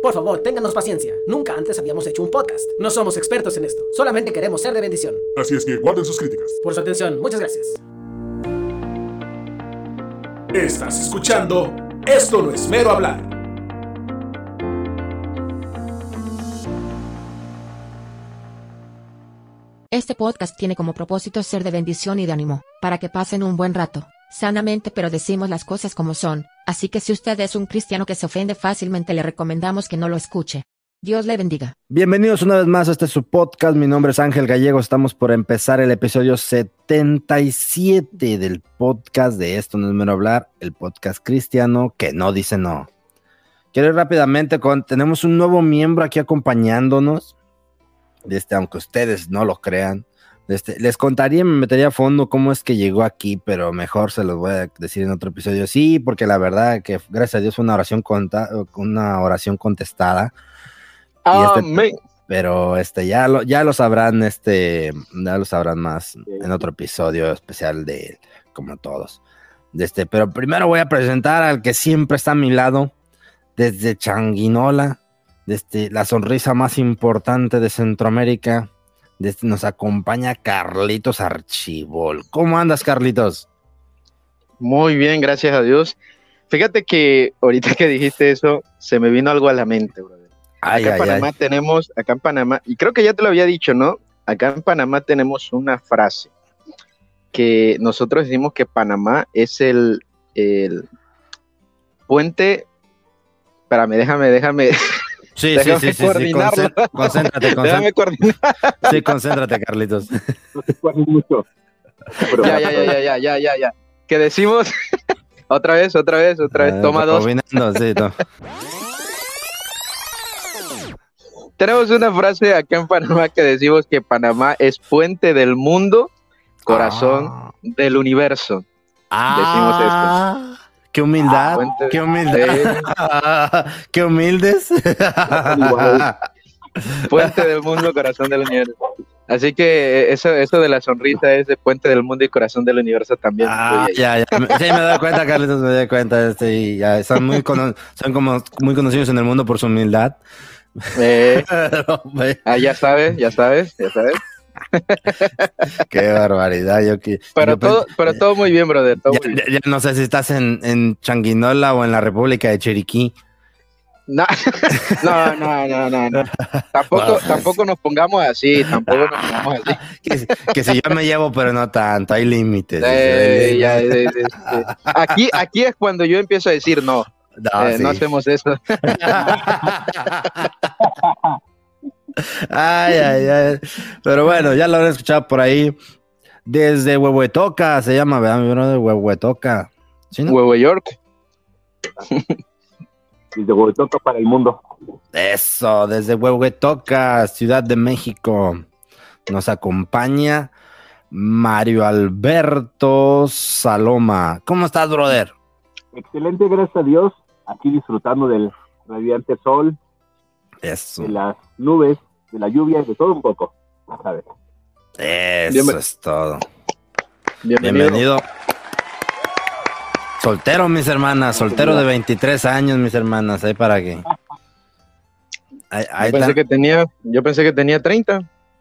Por favor, ténganos paciencia. Nunca antes habíamos hecho un podcast. No somos expertos en esto. Solamente queremos ser de bendición. Así es que guarden sus críticas. Por su atención, muchas gracias. Estás escuchando Esto no es mero hablar. Este podcast tiene como propósito ser de bendición y de ánimo, para que pasen un buen rato, sanamente pero decimos las cosas como son, así que si usted es un cristiano que se ofende fácilmente le recomendamos que no lo escuche. Dios le bendiga. Bienvenidos una vez más a este su podcast. Mi nombre es Ángel Gallego. Estamos por empezar el episodio 77 del podcast de Esto no es mero hablar, el podcast cristiano que no dice no. Quiero ir rápidamente con, tenemos un nuevo miembro aquí acompañándonos, este, aunque ustedes no lo crean. Este, les contaría, me metería a fondo cómo es que llegó aquí, pero mejor se los voy a decir en otro episodio. Sí, porque la verdad que gracias a Dios fue una oración, conta, una oración contestada. Y este- pero este ya lo, ya lo sabrán, este, ya lo sabrán más en otro episodio especial de él, como todos. De Este, pero primero voy a presentar al que siempre está a mi lado, desde Changuinola, desde la sonrisa más importante de Centroamérica. Desde, nos acompaña Carlitos Archibol. ¿Cómo andas, Carlitos? Muy bien, gracias a Dios. Fíjate que ahorita que dijiste eso, se me vino algo a la mente, brother. Ay, acá en Panamá ay. tenemos, acá en Panamá, y creo que ya te lo había dicho, ¿no? Acá en Panamá tenemos una frase que nosotros decimos que Panamá es el, el puente. Espérame, déjame, déjame, Sí, sí, déjame sí, sí, sí, concéntrate, déjame concéntrate, coordinar. sí, concéntrate, Carlitos. no Ya, ya, ya, ya, ya, ya, ya, ya. Que decimos otra vez, otra vez, otra vez. Ah, Toma dos. sí, to- Tenemos una frase acá en Panamá que decimos que Panamá es puente del mundo, corazón Ah. del universo. Ah, Qué humildad, Puente- qué humildad, qué humildes. Puente del mundo, corazón del universo. Así que eh, eso, eso de la sonrisa es de puente del mundo y corazón del universo también. Ah, ya, ya. Sí, me doy cuenta, Carlitos, me doy cuenta. Este, y ya, son, muy cono- son como muy conocidos en el mundo por su humildad. eh, ah, ya sabes, ya sabes, ya sabes. qué barbaridad. Yo, que- Pero yo todo, pero todo muy bien, brother. Todo ya, muy bien. ya- ya no sé si estás en, en Changuinola o en la República de Chiriquí. No, no, no, no, no, no. Tampoco, Wow. tampoco nos pongamos así, tampoco nos pongamos así. Que, si- que si yo me llevo, pero no tanto, hay límites. Eh, ya, eh, eh, eh. Aquí, aquí es cuando yo empiezo a decir no, No, eh, sí. no hacemos eso. Ay, ay, ay. Pero bueno, ya lo habrán escuchado por ahí. Desde Huehuetoca se llama, ¿verdad? Mi brother? Huehuetoca. ¿Sí, no? Huevo York. desde Huehuetoca para el mundo. Eso, desde Huehuetoca, Ciudad de México. Nos acompaña Mario Alberto Saloma. ¿Cómo estás, brother? Excelente, gracias a Dios. Aquí disfrutando del radiante sol, Eso. de las nubes, de la lluvia, de todo un poco. Sabes. Eso Bienven- es todo. Bienvenido. Bienvenido. Soltero, mis hermanas, soltero de 23 años, mis hermanas, ahí para que. Ahí, ahí Yo pensé que tenía, yo pensé que tenía 30.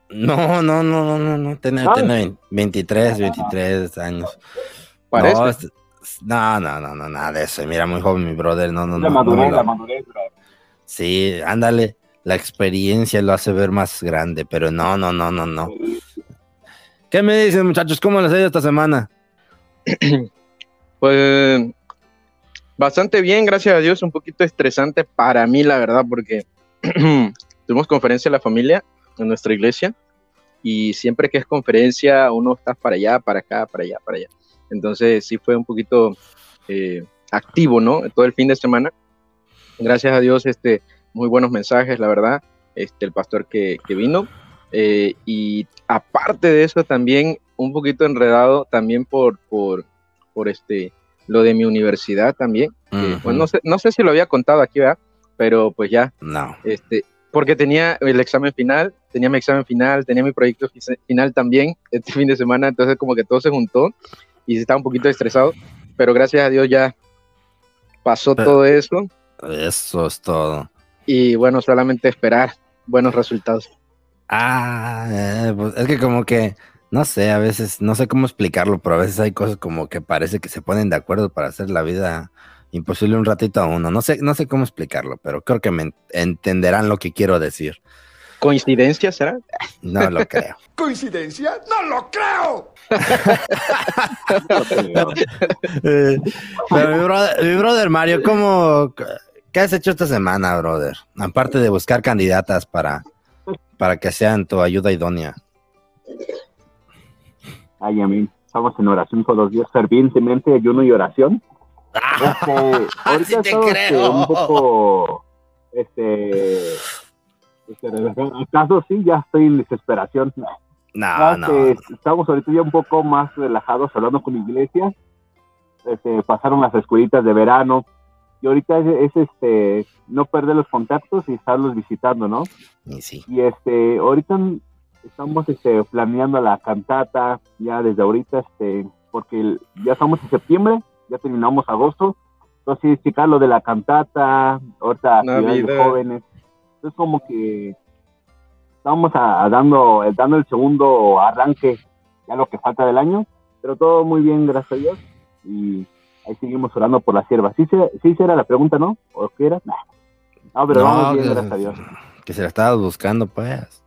No, no, no, no, no, no, tiene, Ah. tiene 23, 23 años. Parece. No, es- no, no, no, no, nada de eso. Mira, muy joven mi brother, no, no, la no. no madurez, me lo- la madurez, bro. Sí, ándale, la experiencia lo hace ver más grande, pero no, no, no, no, no. ¿Qué me dicen, muchachos? ¿Cómo les ha ido esta semana? Pues bastante bien, gracias a Dios. Un poquito estresante para mí, la verdad, porque tuvimos conferencia en la familia en nuestra iglesia y siempre que es conferencia uno está para allá, para acá, para allá, para allá. Entonces sí fue un poquito eh, activo, ¿no? Todo el fin de semana. Gracias a Dios, este, muy buenos mensajes, la verdad. Este, el pastor que, que vino. Eh, y aparte de eso, también un poquito enredado también por, por, por este, lo de mi universidad también. que, Ujú. pues, no, sé, no sé si lo había contado aquí, ¿verdad? Pero pues ya, No. este, porque tenía el examen final, tenía mi examen final, tenía mi proyecto fi- final también este fin de semana, entonces como que todo se juntó y estaba un poquito estresado, pero gracias a Dios ya pasó Pero- todo eso. Eso es todo. Y bueno, solamente esperar buenos resultados. Ah, eh, pues es que como que, no sé, a veces, no sé cómo explicarlo, pero a veces hay cosas como que parece que se ponen de acuerdo para hacer la vida imposible un ratito a uno. No sé, no sé cómo explicarlo, pero creo que me entenderán lo que quiero decir. ¿Coincidencia será? No lo creo. ¿Coincidencia? ¡No lo creo! Eh, pero mi brother, mi brother Mario, ¿cómo, ¿qué has hecho esta semana, brother? Aparte de buscar candidatas para, para que sean tu ayuda idónea. Ay, amén. Estamos en oración todos los días, fervientemente, ayuno y oración. Este, ahorita sí este, creo. un poco, este, este. ¿acaso sí? Ya estoy en desesperación. No, no. este, Estamos ahorita ya un poco más relajados, hablando con la iglesia. Este, pasaron las escuelitas de verano. Y ahorita es, es, este, no perder los contactos y estarlos visitando, ¿no? Y sí. Y este, ahorita estamos este, planeando la cantata ya desde ahorita, este, porque el- ya estamos en septiembre, ya terminamos agosto. Entonces, checar lo de la cantata, ahorita de jóvenes. Entonces, como que estamos a, a dando, el- dando el segundo arranque, ya lo que falta del año, pero todo muy bien, gracias a Dios. Y ahí seguimos orando por la sierva. ¿Sí, se, sí será la pregunta, no? ¿O qué era? Nah. No, pero vamos bien, que, gracias a Dios. que se la estabas buscando, pues.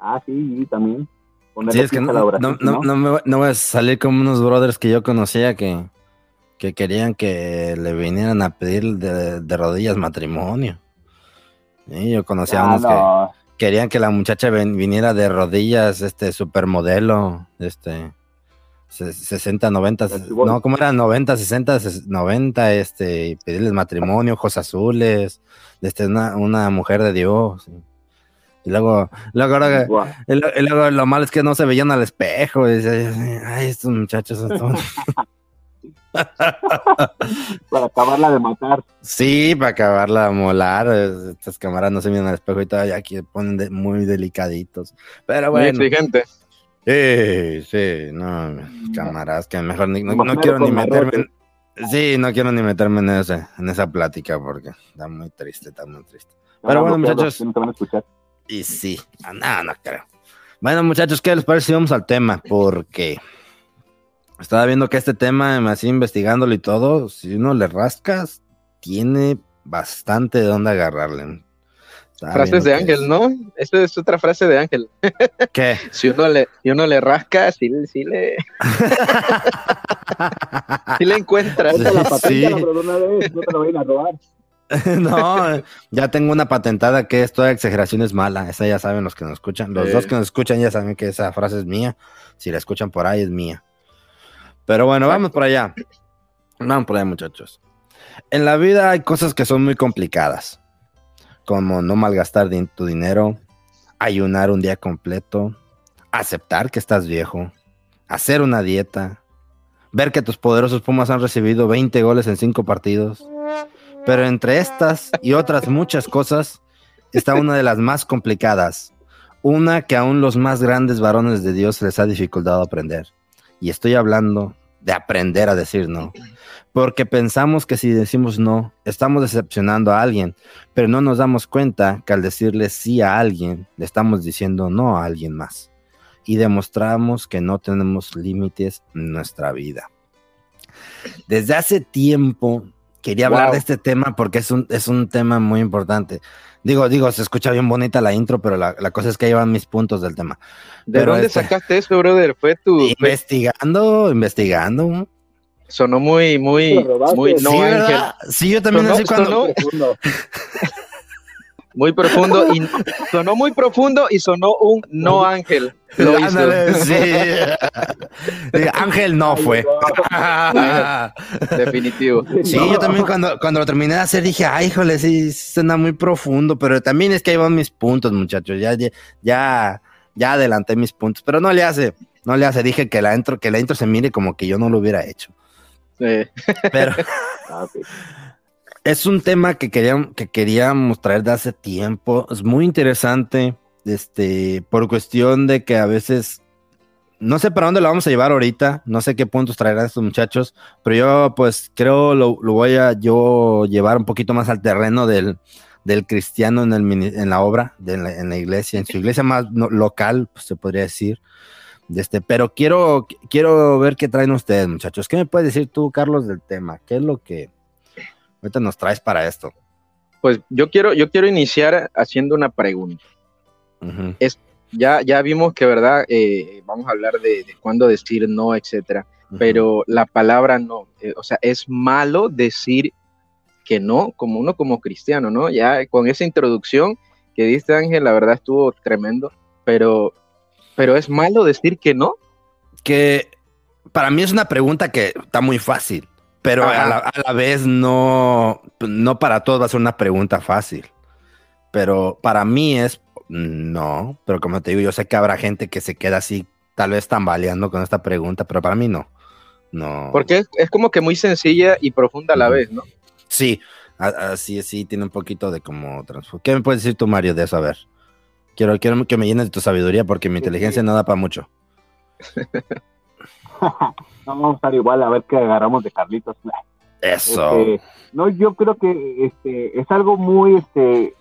Ah, sí, y también. Sí, es que a no, la oración, no, no, ¿no? no me, voy- no voy a salir como unos brothers que yo conocía que, que querían que le vinieran a pedir de, de rodillas matrimonio. Sí, yo conocía Ah, unos que no. querían que la muchacha ven- viniera de rodillas, este, supermodelo, este, 60, 90, El chibolo. no, ¿cómo era? 90, 60, ses- 90, este, y pedirles matrimonio, ojos azules, este, una, una mujer de Dios. Y luego, luego ahora y lo- y luego lo malo es que no se veían al espejo. Y ay, estos muchachos son todos-". Para acabarla de matar. Sí, para acabarla de molar. es- Estas cámaras no se miran al espejo y todavía aquí ponen de- muy delicaditos. Pero Muy bueno. exigente. Sí, sí, no, cámaras, que mejor ni, no, quiero ni meterme. en- sí, no quiero ni meterme en, ese, en esa plática porque está muy triste, está muy triste. Pero bueno, muchachos. Y sí, ah, no, no creo. Bueno, muchachos, ¿qué les parece si vamos al tema? Porque estaba viendo que este tema, me así investigándolo y todo, si uno le rascas, tiene bastante de dónde agarrarle. Frases de Ángel, ¿no? Esta es otra frase de Ángel. es- ¿Qué? Si uno le, si uno le rasca, sí, sí le, sí le encuentra. Ponte la Sí. patente, pero de una vez, no te la vayan a robar. no, ya tengo una patentada que esto de exageración es mala. Esa ya saben los que nos escuchan. Los Sí. dos que nos escuchan ya saben que esa frase es mía. Si la escuchan por ahí es mía. Pero bueno, vamos por allá. Vamos por allá, muchachos. En la vida hay cosas que son muy complicadas. Como no malgastar tu dinero, ayunar un día completo, aceptar que estás viejo, hacer una dieta, ver que tus poderosos Pumas han recibido 20 goles en 5 partidos. Pero entre estas y otras muchas cosas está una de las más complicadas, una que aún los más grandes varones de Dios les ha dificultado aprender. Y estoy hablando de aprender a decir no. Porque pensamos que si decimos no, estamos decepcionando a alguien, pero no nos damos cuenta que al decirle sí a alguien, le estamos diciendo no a alguien más. Y demostramos que no tenemos límites en nuestra vida. Desde hace tiempo quería hablar Wow. de este tema porque es un, es un tema muy importante. Digo, digo, se escucha bien bonita la intro, pero la, la cosa es que llevan mis puntos del tema. ¿De Pero dónde este- sacaste eso, brother? Fue tu. Investigando, investigando. Sonó muy, muy, muy no sí, ángel. Sí, yo también Sonó- así cuando... sonó- Profundo. Muy profundo y sonó muy profundo y sonó un no ángel. Lo hizo. Sí. Ángel no fue. Definitivo. Sí, yo también cuando, cuando lo terminé de hacer dije, ay, híjole, sí, suena muy profundo, pero también es que ahí van mis puntos, muchachos, ya, ya, ya, ya adelanté mis puntos, pero no le hace, no le hace, dije que la intro, que la intro se mire como que yo no lo hubiera hecho, Eh, pero Ah, es un tema que queríamos, que queríamos traer de hace tiempo, es muy interesante, este, por cuestión de que a veces no sé para dónde lo vamos a llevar ahorita, no sé qué puntos traerán estos muchachos, pero yo pues creo lo, lo voy a yo llevar un poquito más al terreno del, del cristiano en, el, en la obra, de, en, la, en, la, iglesia, en su iglesia más no, local, pues, se podría decir. De este, pero quiero, quiero ver qué traen ustedes, muchachos. ¿Qué me puedes decir tú, Carlos, del tema? ¿Qué es lo que ahorita nos traes para esto? Pues yo quiero, yo quiero iniciar haciendo una pregunta. Uh -huh. Es, ya, ya vimos que, ¿verdad? Eh, vamos a hablar de, de cuándo decir no, etcétera. Uh -huh. Pero la palabra no, eh, o sea, es malo decir que no, como uno como cristiano, ¿no? Ya con esa introducción que diste Ángel, la verdad estuvo tremendo, pero, pero es malo decir que no. Que para mí es una pregunta que está muy fácil, pero a la, a la, vez no, no para todos va a ser una pregunta fácil. Pero para mí es no, pero como te digo, yo sé que habrá gente que se queda así, tal vez tambaleando con esta pregunta, pero para mí no. No. Porque es, es como que muy sencilla y profunda a la vez, ¿no? Sí, así, sí, tiene un poquito de como ¿Qué me puedes decir tú, Mario, de eso? A ver. Quiero, quiero que me llenes de tu sabiduría porque mi inteligencia no da para mucho. vamos a estar igual a ver qué agarramos de Carlitos. Eso. Este, no, yo creo que este es algo muy, este,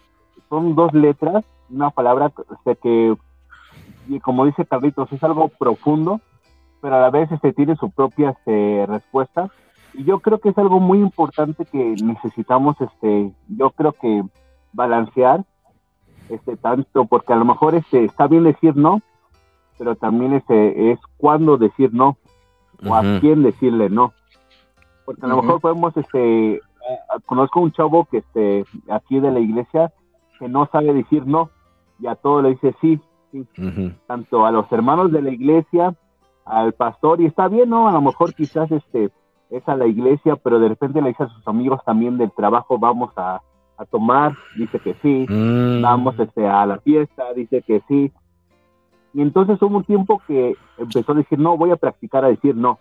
son dos letras, una palabra este, que, como dice Carlitos, es algo profundo, pero a la vez este, tiene su propia este, respuesta. Y yo creo que es algo muy importante que necesitamos, este, yo creo que balancear, este, tanto porque a lo mejor este, está bien decir no, pero también este, es cuándo decir no, o uh -huh. a quién decirle no. Porque a lo uh -huh. mejor podemos, este, conozco un chavo que este, aquí de la iglesia que no sabe decir no, y a todo le dice sí, sí. Uh -huh. tanto a los hermanos de la iglesia, al pastor, y está bien, ¿no? A lo mejor quizás este es a la iglesia, pero de repente le dice a sus amigos también del trabajo, vamos a, a tomar, dice que sí, mm. vamos este, a la fiesta, dice que sí. Y entonces hubo un tiempo que empezó a decir, no, voy a practicar a decir no,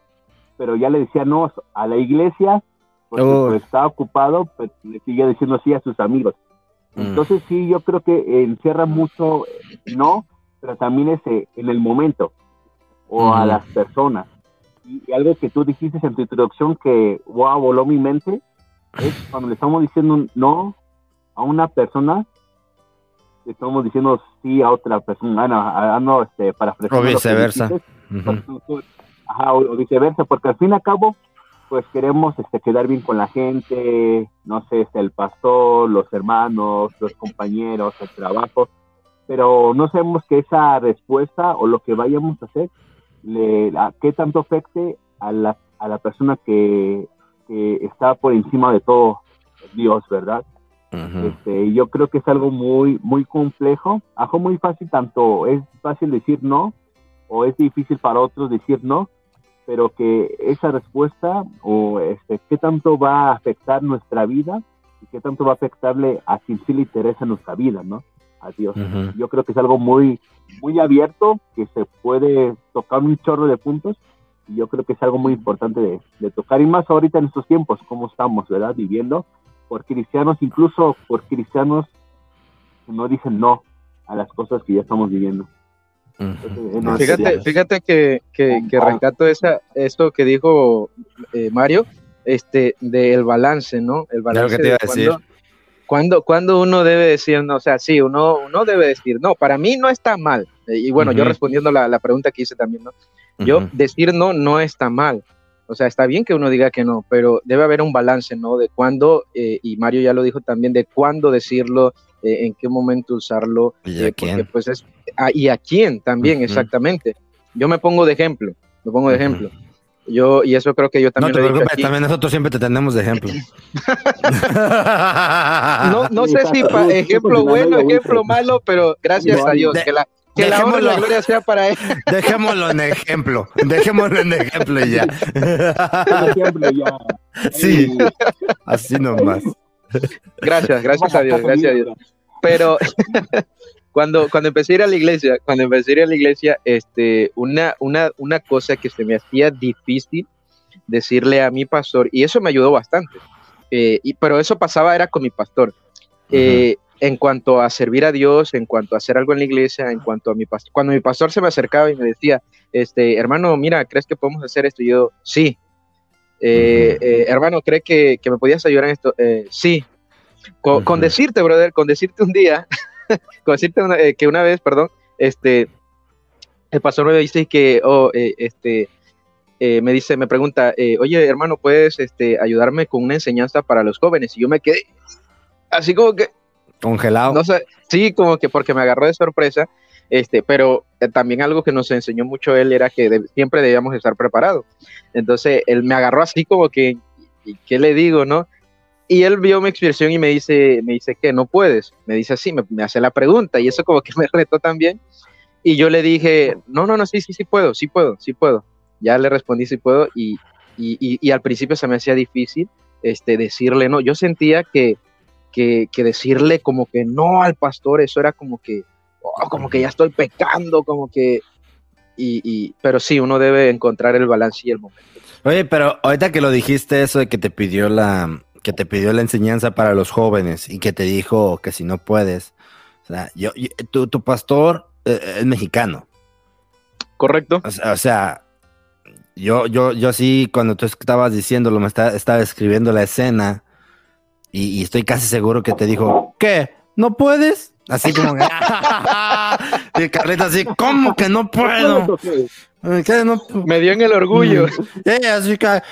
pero ya le decía no a la iglesia, porque oh. pues, estaba ocupado, pero le seguía diciendo sí a sus amigos. Mm. Entonces sí, yo creo que encierra mucho no, pero también es en el momento, o mm. a las personas y algo que tú dijiste en tu introducción que wow, voló mi mente, es cuando le estamos diciendo no a una persona, estamos diciendo sí a otra persona, no, a, no este, para O viceversa. Uh -huh. Ajá, o, o, viceversa, porque al fin y al cabo, pues queremos este, quedar bien con la gente, no sé, este, el pastor, los hermanos, los compañeros, el trabajo, pero no sabemos que esa respuesta o lo que vayamos a hacer le, a, qué tanto afecte a la, a la persona que, que, está por encima de todo Dios, ¿verdad? Uh -huh. este, yo creo que es algo muy, muy complejo, algo muy fácil, tanto es fácil decir no, o es difícil para otros decir no, pero que esa respuesta o este, qué tanto va a afectar nuestra vida y qué tanto va a afectarle a quien sí le interesa nuestra vida, ¿no? a Dios. Uh -huh. Yo creo que es algo muy, muy abierto, que se puede tocar un chorro de puntos, y yo creo que es algo muy importante de, de tocar, y más ahorita en estos tiempos, como estamos, ¿verdad? Viviendo por cristianos, incluso por cristianos que no dicen no a las cosas que ya estamos viviendo. Uh -huh. Entonces, no fíjate, fíjate que, que, que rescato esa, esto que dijo eh, Mario, este, del balance, ¿no? El balance claro que te iba a decir. Cuando, cuando, cuando uno debe decir no? O sea, sí, uno, uno debe decir no. Para mí no está mal. Y bueno, uh -huh. yo respondiendo la, la, pregunta que hice también, ¿no? Yo uh -huh. decir no no está mal. O sea, está bien que uno diga que no, pero debe haber un balance, ¿no? De cuándo, eh, y Mario ya lo dijo también, de cuándo decirlo, eh, en qué momento usarlo. ¿Y a eh, quién? Porque, pues es, ah, y a quién también, uh -huh. exactamente. Yo me pongo de ejemplo, me pongo de ejemplo. Yo, y eso creo que yo también. No te preocupes, también nosotros siempre te tenemos de ejemplo. no, no sé si pa, ejemplo bueno, ejemplo malo, pero gracias a Dios. De, que la, que la y la gloria sea para él. Dejémoslo en ejemplo. Dejémoslo en ejemplo y ya. ejemplo ya. Sí, así nomás. Gracias, gracias a Dios, gracias a Dios. Pero cuando, cuando empecé a ir a la iglesia, cuando empecé a ir a la iglesia, este, una, una, una cosa que se me hacía difícil decirle a mi pastor, y eso me ayudó bastante, eh, y, pero eso pasaba era con mi pastor. Eh, uh -huh. En cuanto a servir a Dios, en cuanto a hacer algo en la iglesia, en cuanto a mi pastor, cuando mi pastor se me acercaba y me decía, este, hermano, mira, ¿crees que podemos hacer esto? Y yo, sí. Eh, eh, hermano, ¿crees que, que, me podías ayudar en esto? Eh, sí. Con, con, decirte, brother, con decirte un día, con decirte una, que una vez, perdón, este, el pastor me dice que, oh, este, me dice, me pregunta, oye, hermano, ¿puedes este, ayudarme con una enseñanza para los jóvenes? Y yo me quedé así como que... Congelado. No sé, sí, como que porque me agarró de sorpresa este, pero eh, también algo que nos enseñó mucho él era que siempre debíamos estar preparados. Entonces, él me agarró así como que, ¿qué le digo, no? Y él vio mi expresión y me dice, me dice que no puedes. Me dice así, me, hace la pregunta y eso como que me retó también. Y yo le dije, no, no, no, sí, sí, sí puedo, sí puedo, sí puedo. Ya le respondí, sí puedo. Y, y, y, al principio se me hacía difícil este, decirle no. Yo sentía que, que, que decirle como que no al pastor, eso era como que, Oh, como que ya estoy pecando, como que... Y, pero sí, uno debe encontrar el balance y el momento. Oye, pero ahorita que lo dijiste eso de que te pidió la que te pidió la enseñanza para los jóvenes y que te dijo que si no puedes, o sea, yo, tu, pastor eh, es mexicano. Correcto. O sea, yo, yo, yo sí, cuando tú estabas diciéndolo, me estaba escribiendo la escena y, estoy casi seguro que te dijo, ¿qué? ¿No puedes? Así como y Carlita así, ¿cómo que no puedo? Me dio en el orgullo. Mm. así que, ah,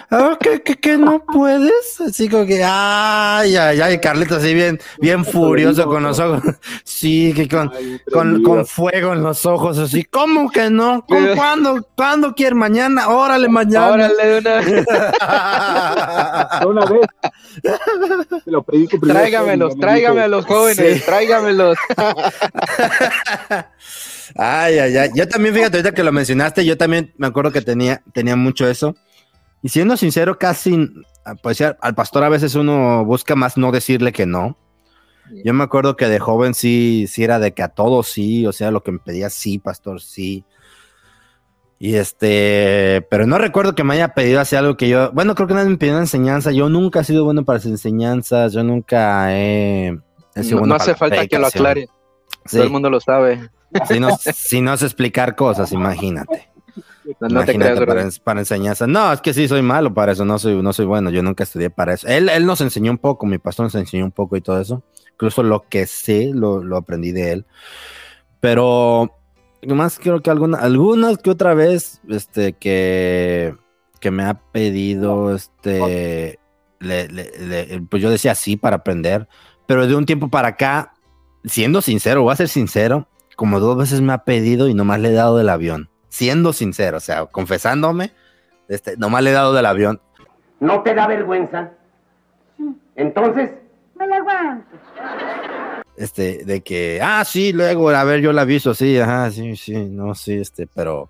¿qué, no puedes? Así como que, ay, ay, ay, Carlita así bien, bien furioso con los ojos. Sí, que con, con, fuego en los ojos, así, ¿cómo que no? ¿Con cuándo? ¿Cuándo quiere? ¿Mañana? Órale, mañana. Órale, de una vez. una vez. lo Tráigamelos, tráigamelos, jóvenes, tráigamelos. Ay, ay, ay. Yo también, fíjate, ahorita que lo mencionaste, yo también me acuerdo que tenía, tenía mucho eso. Y siendo sincero, casi, pues al pastor a veces uno busca más no decirle que no. Yo me acuerdo que de joven sí, sí era de que a todos sí, o sea, lo que me pedía sí, pastor, sí. Y este, pero no recuerdo que me haya pedido así algo que yo, bueno, creo que nadie me pidió una enseñanza. Yo nunca he sido bueno para las enseñanzas, yo nunca he, sido no, hace falta que lo aclare. Todo el mundo lo sabe. Si no, si no sé explicar cosas, imagínate. No, te creas, para, para, enseñanza. No, es que sí soy malo para eso, no soy, no soy bueno, yo nunca estudié para eso. Él, él nos enseñó un poco, mi pastor nos enseñó un poco y todo eso. Incluso lo que sé lo, lo aprendí de él. Pero más creo que alguna, algunas que otra vez, este, que, que me ha pedido, este, pues yo decía sí para aprender, pero de un tiempo para acá, siendo sincero, voy a ser sincero, como dos veces me ha pedido y nomás le he dado del avión. Siendo sincero, o sea, confesándome, este, nomás le he dado del avión. ¿No te da vergüenza? Entonces, me la aguanto. Este, de que, ah, sí, luego, a ver, yo la aviso, sí, ajá, sí, sí, no, sí, este, pero,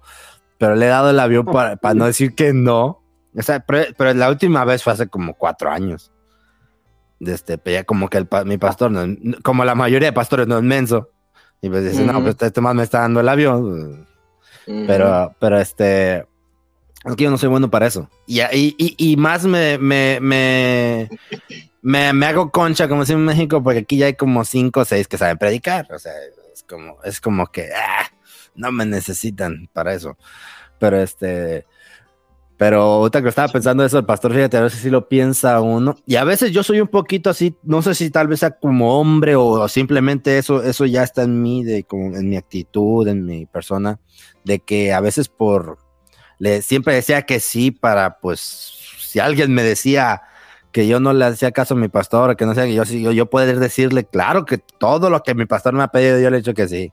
pero le he dado el avión para, no decir que no. O sea, pero, la última vez fue hace como cuatro años. Este, ya como que el, mi pastor, como la mayoría de pastores, no es menso. Y pues dice, no, pues este más me está dando el avión. Pero, pero este, es que yo no soy bueno para eso. Y, y, y, más me, me, me, me, hago concha, como si en México, porque aquí ya hay como cinco o seis que saben predicar. O sea, es como, es como que, ah, no me necesitan para eso. Pero este, pero ahorita que estaba pensando eso, el pastor, fíjate, a veces sí lo piensa uno. Y a veces yo soy un poquito así, no sé si tal vez sea como hombre o, simplemente eso, eso ya está en mí, de, como en mi actitud, en mi persona, de que a veces por, le, siempre decía que sí para, pues, si alguien me decía que yo no le hacía caso a mi pastor, que no sé, yo, yo, yo poder decirle, claro que todo lo que mi pastor me ha pedido, yo le he dicho que sí.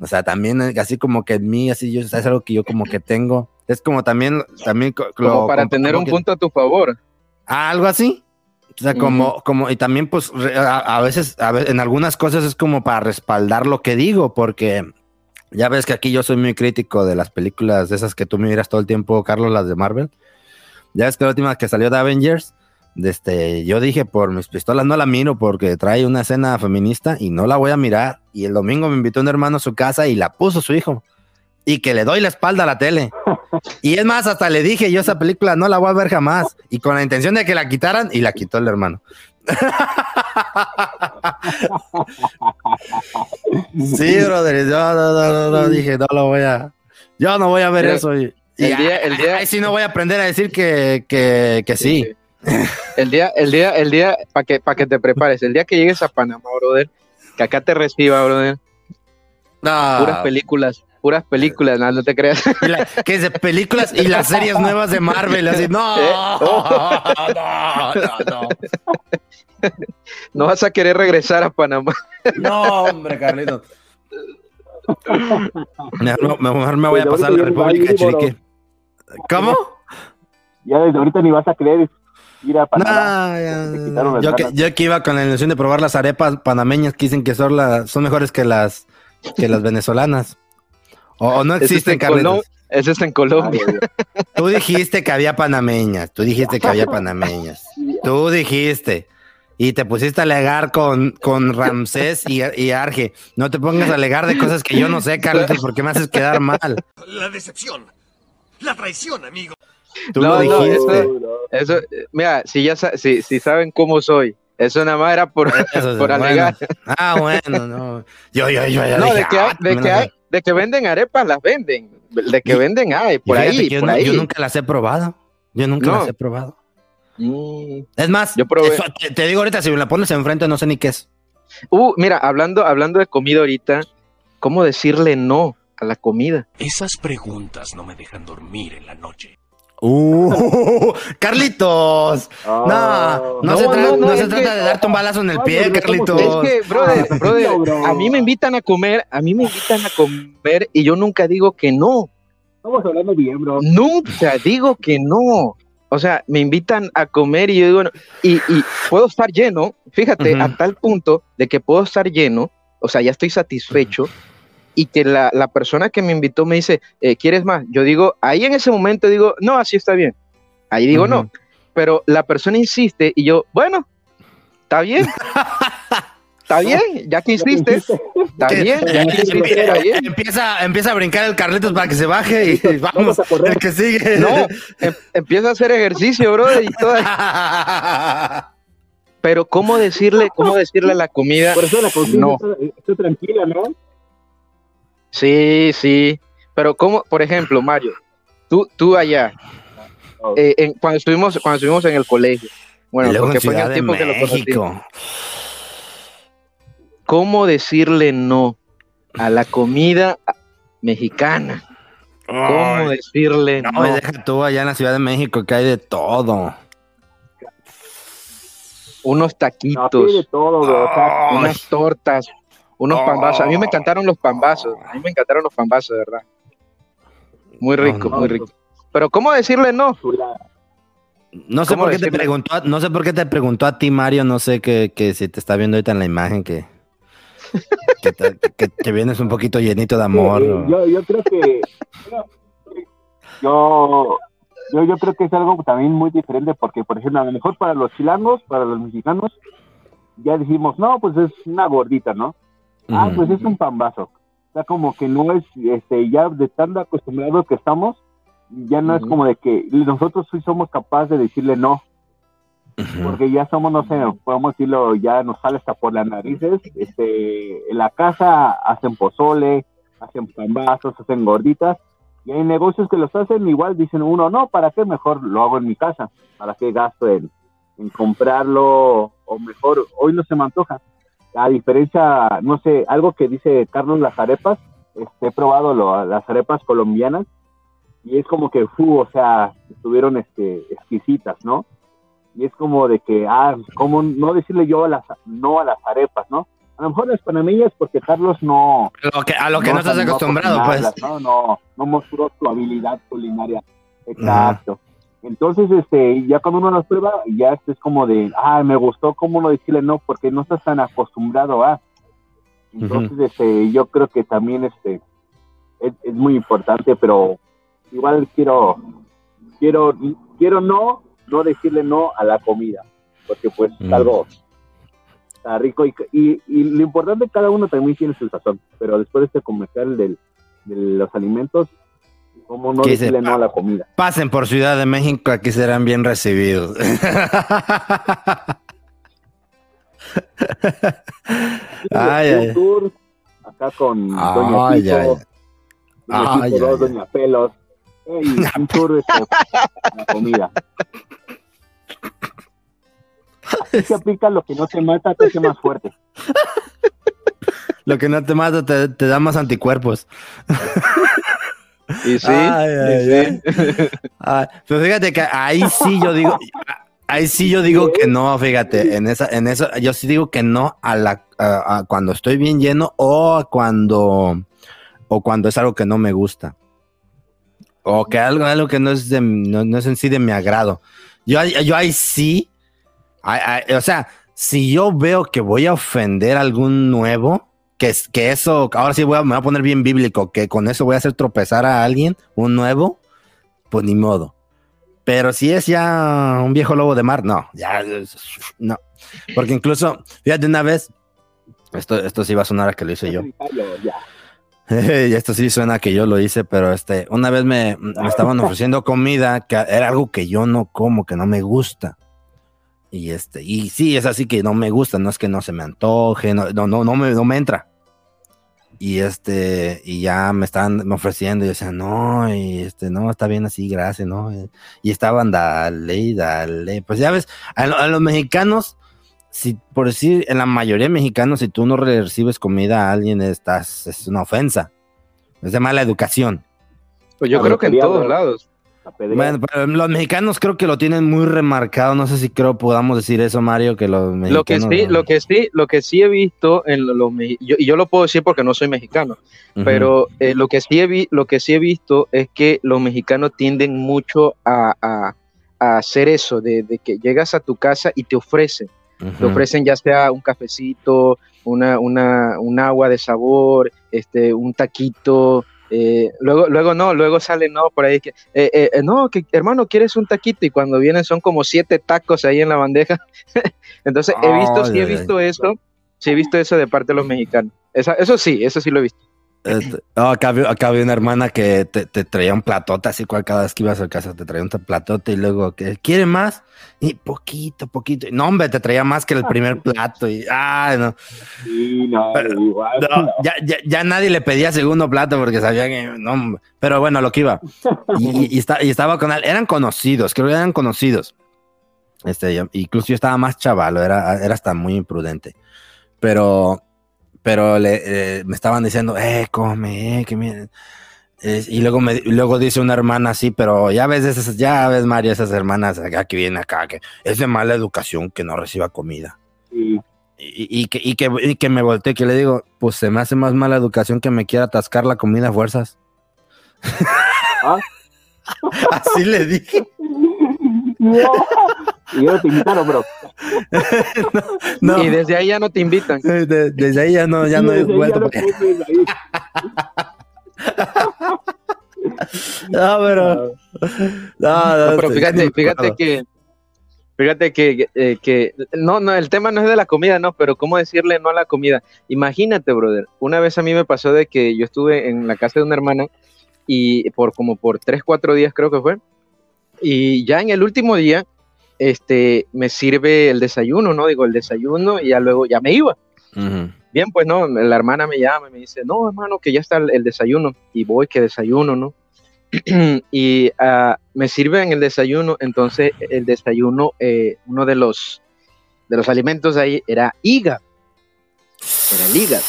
O sea, también así como que en mí, así yo, es algo que yo como que tengo es como también, también como para tener un punto a tu favor. algo así. O sea, como, como, y también, pues, a, veces, a veces, en algunas cosas es como para respaldar lo que digo, porque ya ves que aquí yo soy muy crítico de las películas de esas que tú me miras todo el tiempo, Carlos, las de Marvel. Ya ves que la última que salió de Avengers, este, yo dije por mis pistolas no la miro porque trae una escena feminista y no la voy a mirar. Y el domingo me invitó un hermano a su casa y la puso su hijo y que le doy la espalda a la tele. Y es más, hasta le dije, yo esa película no la voy a ver jamás. Y con la intención de que la quitaran, y la quitó el hermano. sí, brother, no, no, no, no, dije, no lo voy a, Yo no voy a ver eso. Y, y el día- el día- ahí sí no voy a aprender a decir que, que, que sí. El día, el día, el día, para que, para que te prepares, el día que llegues a Panamá, brother, que acá te reciba, brother, No. puras películas, puras películas, no, no te creas. La- que es de películas y las series nuevas de Marvel. Así, no, ¿Eh? no, no, No vas a querer regresar a Panamá. no, hombre, Carlitos. Mejor, mejor me voy a Pues pasar a la República Chiriquí. ¿Cómo? Ya desde ahorita ni vas a creer ir a Panamá. Yo, que, yo que iba con la ilusión de probar las arepas panameñas que dicen que son, la- son mejores que las, que las venezolanas. O, o no está existen, en Carlitos. Colom- Eso está en Colombia. Claro, Tú dijiste que había panameñas. Tú dijiste que había panameñas. Tú dijiste. Y te pusiste a alegar con, con Ramsés y, y Arge. No te pongas a alegar de cosas que yo no sé, Carlitos, porque me haces quedar mal. La decepción. La traición, amigo. Tú No, lo no, dijiste. eso- Eso, mira, si ya sa- si, si saben cómo soy, eso nada más era por, Eso es por bueno. alegar. Ah, bueno, no. Yo, yo, yo, ya No, dije, de que, hay, ah, de, que hay- de que venden arepas, las venden. De que Y- venden hay, por fíjate ahí, que yo, por no- ahí. yo nunca las he probado. Yo nunca No. las he probado. Mm. Es más, Yo probé. eso- te, te digo ahorita, si me la pones enfrente, no sé ni qué es. Uh, mira, hablando, hablando de comida ahorita, ¿cómo decirle no a la comida? Esas preguntas no me dejan dormir en la noche. Uh, Carlitos. No, no, No, se, no, trata, no, no es se trata que- de darte un balazo en el pie, Carlitos. Es que, brother, Ah, brother, bro. a mí me invitan a comer, a mí me invitan a comer y yo nunca digo que no. Estamos hablando bien, bro. Nunca digo que no. O sea, me invitan a comer y yo digo, no. y, y puedo estar lleno, fíjate, a tal punto de que puedo estar lleno, o sea, ya estoy satisfecho, y que la, la persona que me invitó me dice, eh, ¿quieres más? Yo digo, ahí en ese momento digo, no, así está bien. Ahí digo, Ujú. no. Pero la persona insiste y yo, bueno, está bien. Está bien, ya que insiste, está bien, ya que insiste, está bien. Empieza, empieza a brincar el Carlitos para que se baje y vamos, Vamos a correr. el que sigue. No, em- empieza a hacer ejercicio, bro, y todo. Pero cómo decirle, cómo decirle a la comida, Por eso la No. está, está tranquila, ¿no? Sí, sí. Pero cómo, por ejemplo, Mario, tú, tú allá, Oh. eh, en- cuando estuvimos, cuando estuvimos en el colegio, bueno, luego porque en fue en Ciudad el de tiempo que lo conocí. México. ¿Cómo decirle no a la comida mexicana? ¿Cómo Ay, decirle no, no? deja tú allá en la Ciudad de México que hay de todo. Unos No, sí, de taquitos, todo, bro. O sea, Ay. unas tortas, unos pambazos. A mí me encantaron los pambazos. A mí me encantaron los pambazos, de verdad. Muy rico, No, muy rico. Pero ¿cómo decirle no? No sé ¿Cómo por qué te preguntó, a- no sé por qué te preguntó a ti, Mario, no sé que, que si te está viendo ahorita en la imagen que, que, te, que te vienes un poquito llenito de amor. Eh, o- yo, yo creo que yo, yo yo creo que es algo también muy diferente porque por ejemplo a lo mejor para los chilangos para los mexicanos ya dijimos no pues es una gordita no ah pues es un pambazo o sea como que no es este ya de tan acostumbrados que estamos ya no es como de que nosotros sí somos capaces de decirle no porque ya somos, no sé, podemos decirlo, ya nos sale hasta por las narices. Este, en la casa hacen pozole, hacen pambazos, hacen gorditas, y hay negocios que los hacen igual, dicen uno, no, ¿para qué mejor lo hago en mi casa? ¿Para qué gasto en, en comprarlo? O mejor, hoy no se me antoja. A diferencia, no sé, algo que dice Carlos las arepas, este, he probado lo- las arepas colombianas, y es como que, fu, o sea, estuvieron este, exquisitas, ¿no? y es como de que, ah, como no decirle yo a las, no a las arepas, ¿no? A lo mejor las panameñas porque Carlos no... Lo que- a lo que no, estás acostumbrado, pues. No, no, no mostró su habilidad culinaria. Exacto. Entonces, este, ya cuando uno las prueba, ya este es como de, ah, me gustó cómo no decirle no, porque no estás tan acostumbrado a. Entonces, este, yo creo que también, este, es, es muy importante, pero igual quiero, quiero, quiero no, no decirle no a la comida, porque pues es Mm. algo está rico y, y, y lo importante cada uno también tiene su sazón, pero después de este comercial del, de los alimentos, ¿cómo no decirle no a la comida? Pasen por Ciudad de México, aquí serán bien recibidos. ay, ay. tour acá con Doña Ay, Pico, ay. Ay, equipo ay, dos, ay. Doña Pelos. Ey, un tour de la comida. Así se aplica lo que no te mata, te hace más fuerte. Lo que no te mata te, te da más anticuerpos. Y sí, Ay, y ay, sí. ay. Ah, pero fíjate que ahí sí yo digo, ahí sí yo digo que no, fíjate, en esa, en eso, yo sí digo que no a la a- a cuando estoy bien lleno o cuando o cuando es algo que no me gusta. O que algo, algo que no es de, no, no es en sí de mi agrado. Yo, ahí- yo ahí sí, o sea, si yo veo que voy a ofender a algún nuevo, que, es- que eso, ahora sí voy a, me voy a poner bien bíblico, que con eso voy a hacer tropezar a alguien, un nuevo, pues ni modo. Pero si es ya un viejo lobo de mar, no, ya, no. Porque incluso, fíjate una vez, esto, esto sí va a sonar a que lo hice yo. Esto sí suena que yo lo hice, pero este, una vez me, me estaban ofreciendo comida que era algo que yo no como, que no me gusta. Y este, y sí, es así que no me gusta, no es que no se me antoje, no, no, no, no me, no me entra. Y este, y ya me estaban me ofreciendo, y yo decía, no, y este, no, está bien así, gracias, ¿no? Y estaban, dale, y dale. Pues ya ves, a, lo- a los mexicanos, si por decir, en la mayoría de mexicanos, si tú no recibes comida a alguien, estás, es una ofensa. Es de mala educación. Pues yo A creo que en todos lados. Apedrear. Bueno, pero los mexicanos creo que lo tienen muy remarcado. No sé si creo podamos decir eso, Mario, que los mexicanos. Lo que sí, lo que sí, lo que sí he visto en lo- los yo, y yo lo puedo decir porque no soy mexicano, pero eh, lo que sí he vi- lo que sí he visto es que los mexicanos tienden mucho a, a- a hacer eso, de, de que llegas a tu casa y te ofrecen, te ofrecen ya sea un cafecito, una, una, un agua de sabor, este, un taquito. Eh, luego, luego no, luego sale no por ahí que eh, eh, eh, no, que hermano, ¿quieres un taquito? Y cuando vienen son como siete tacos ahí en la bandeja. Entonces he visto, sí Ay, he visto eso, sí he visto eso de parte de los mexicanos. Esa- eso sí, eso sí lo he visto. Este, no, acá, había, acá una hermana que te, te traía un platote, así cual cada vez que ibas a casa te traía un platote y luego, que ¿quiere más? Y poquito, poquito. No, hombre, te traía más que el primer plato y, ay, no. Sí, no, Pero- igual. No, ya, ya, ya nadie le pedía segundo plato porque sabía que no, pero bueno, lo que iba. Y, y- y está- y estaba con él, eran conocidos, creo que eran conocidos. Este, yo- incluso yo estaba más chavalo, era, era hasta muy imprudente. Pero, pero le, eh, me estaban diciendo, eh, come, eh, que miren. Eh, y luego me, luego dice una hermana así, pero ya ves, esas, ya ves, Mario, esas hermanas acá que vienen acá, que es de mala educación que no reciba comida. Sí. Y, y que, y, que, y que me volteé, que le digo, pues se me hace más mala educación que me quiera atascar la comida a fuerzas. Ah. Así le dije. No. Y yo te invitaron, bro. No, Y desde ahí ya no te invitan. de- desde ahí ya no, ya no he vuelto. para- ahí. No, pero. No, no, No, pero estoy fíjate, fíjate que, fíjate que, eh, que, no, no, el tema no es de la comida, no, pero cómo decirle no a la comida. Imagínate, brother, una vez a mí me pasó de que yo estuve en la casa de una hermana y por como por tres, cuatro días creo que fue, y ya en el último día, este, me sirve el desayuno, ¿no? Digo, el desayuno y ya luego ya me iba. Bien, pues no, la hermana me llama y me dice, no, hermano, que ya está el, el desayuno. Y voy, que desayuno, ¿no? y ah, me sirven el desayuno, entonces el desayuno, eh, uno de los, de los alimentos ahí era hígado. Era el hígado.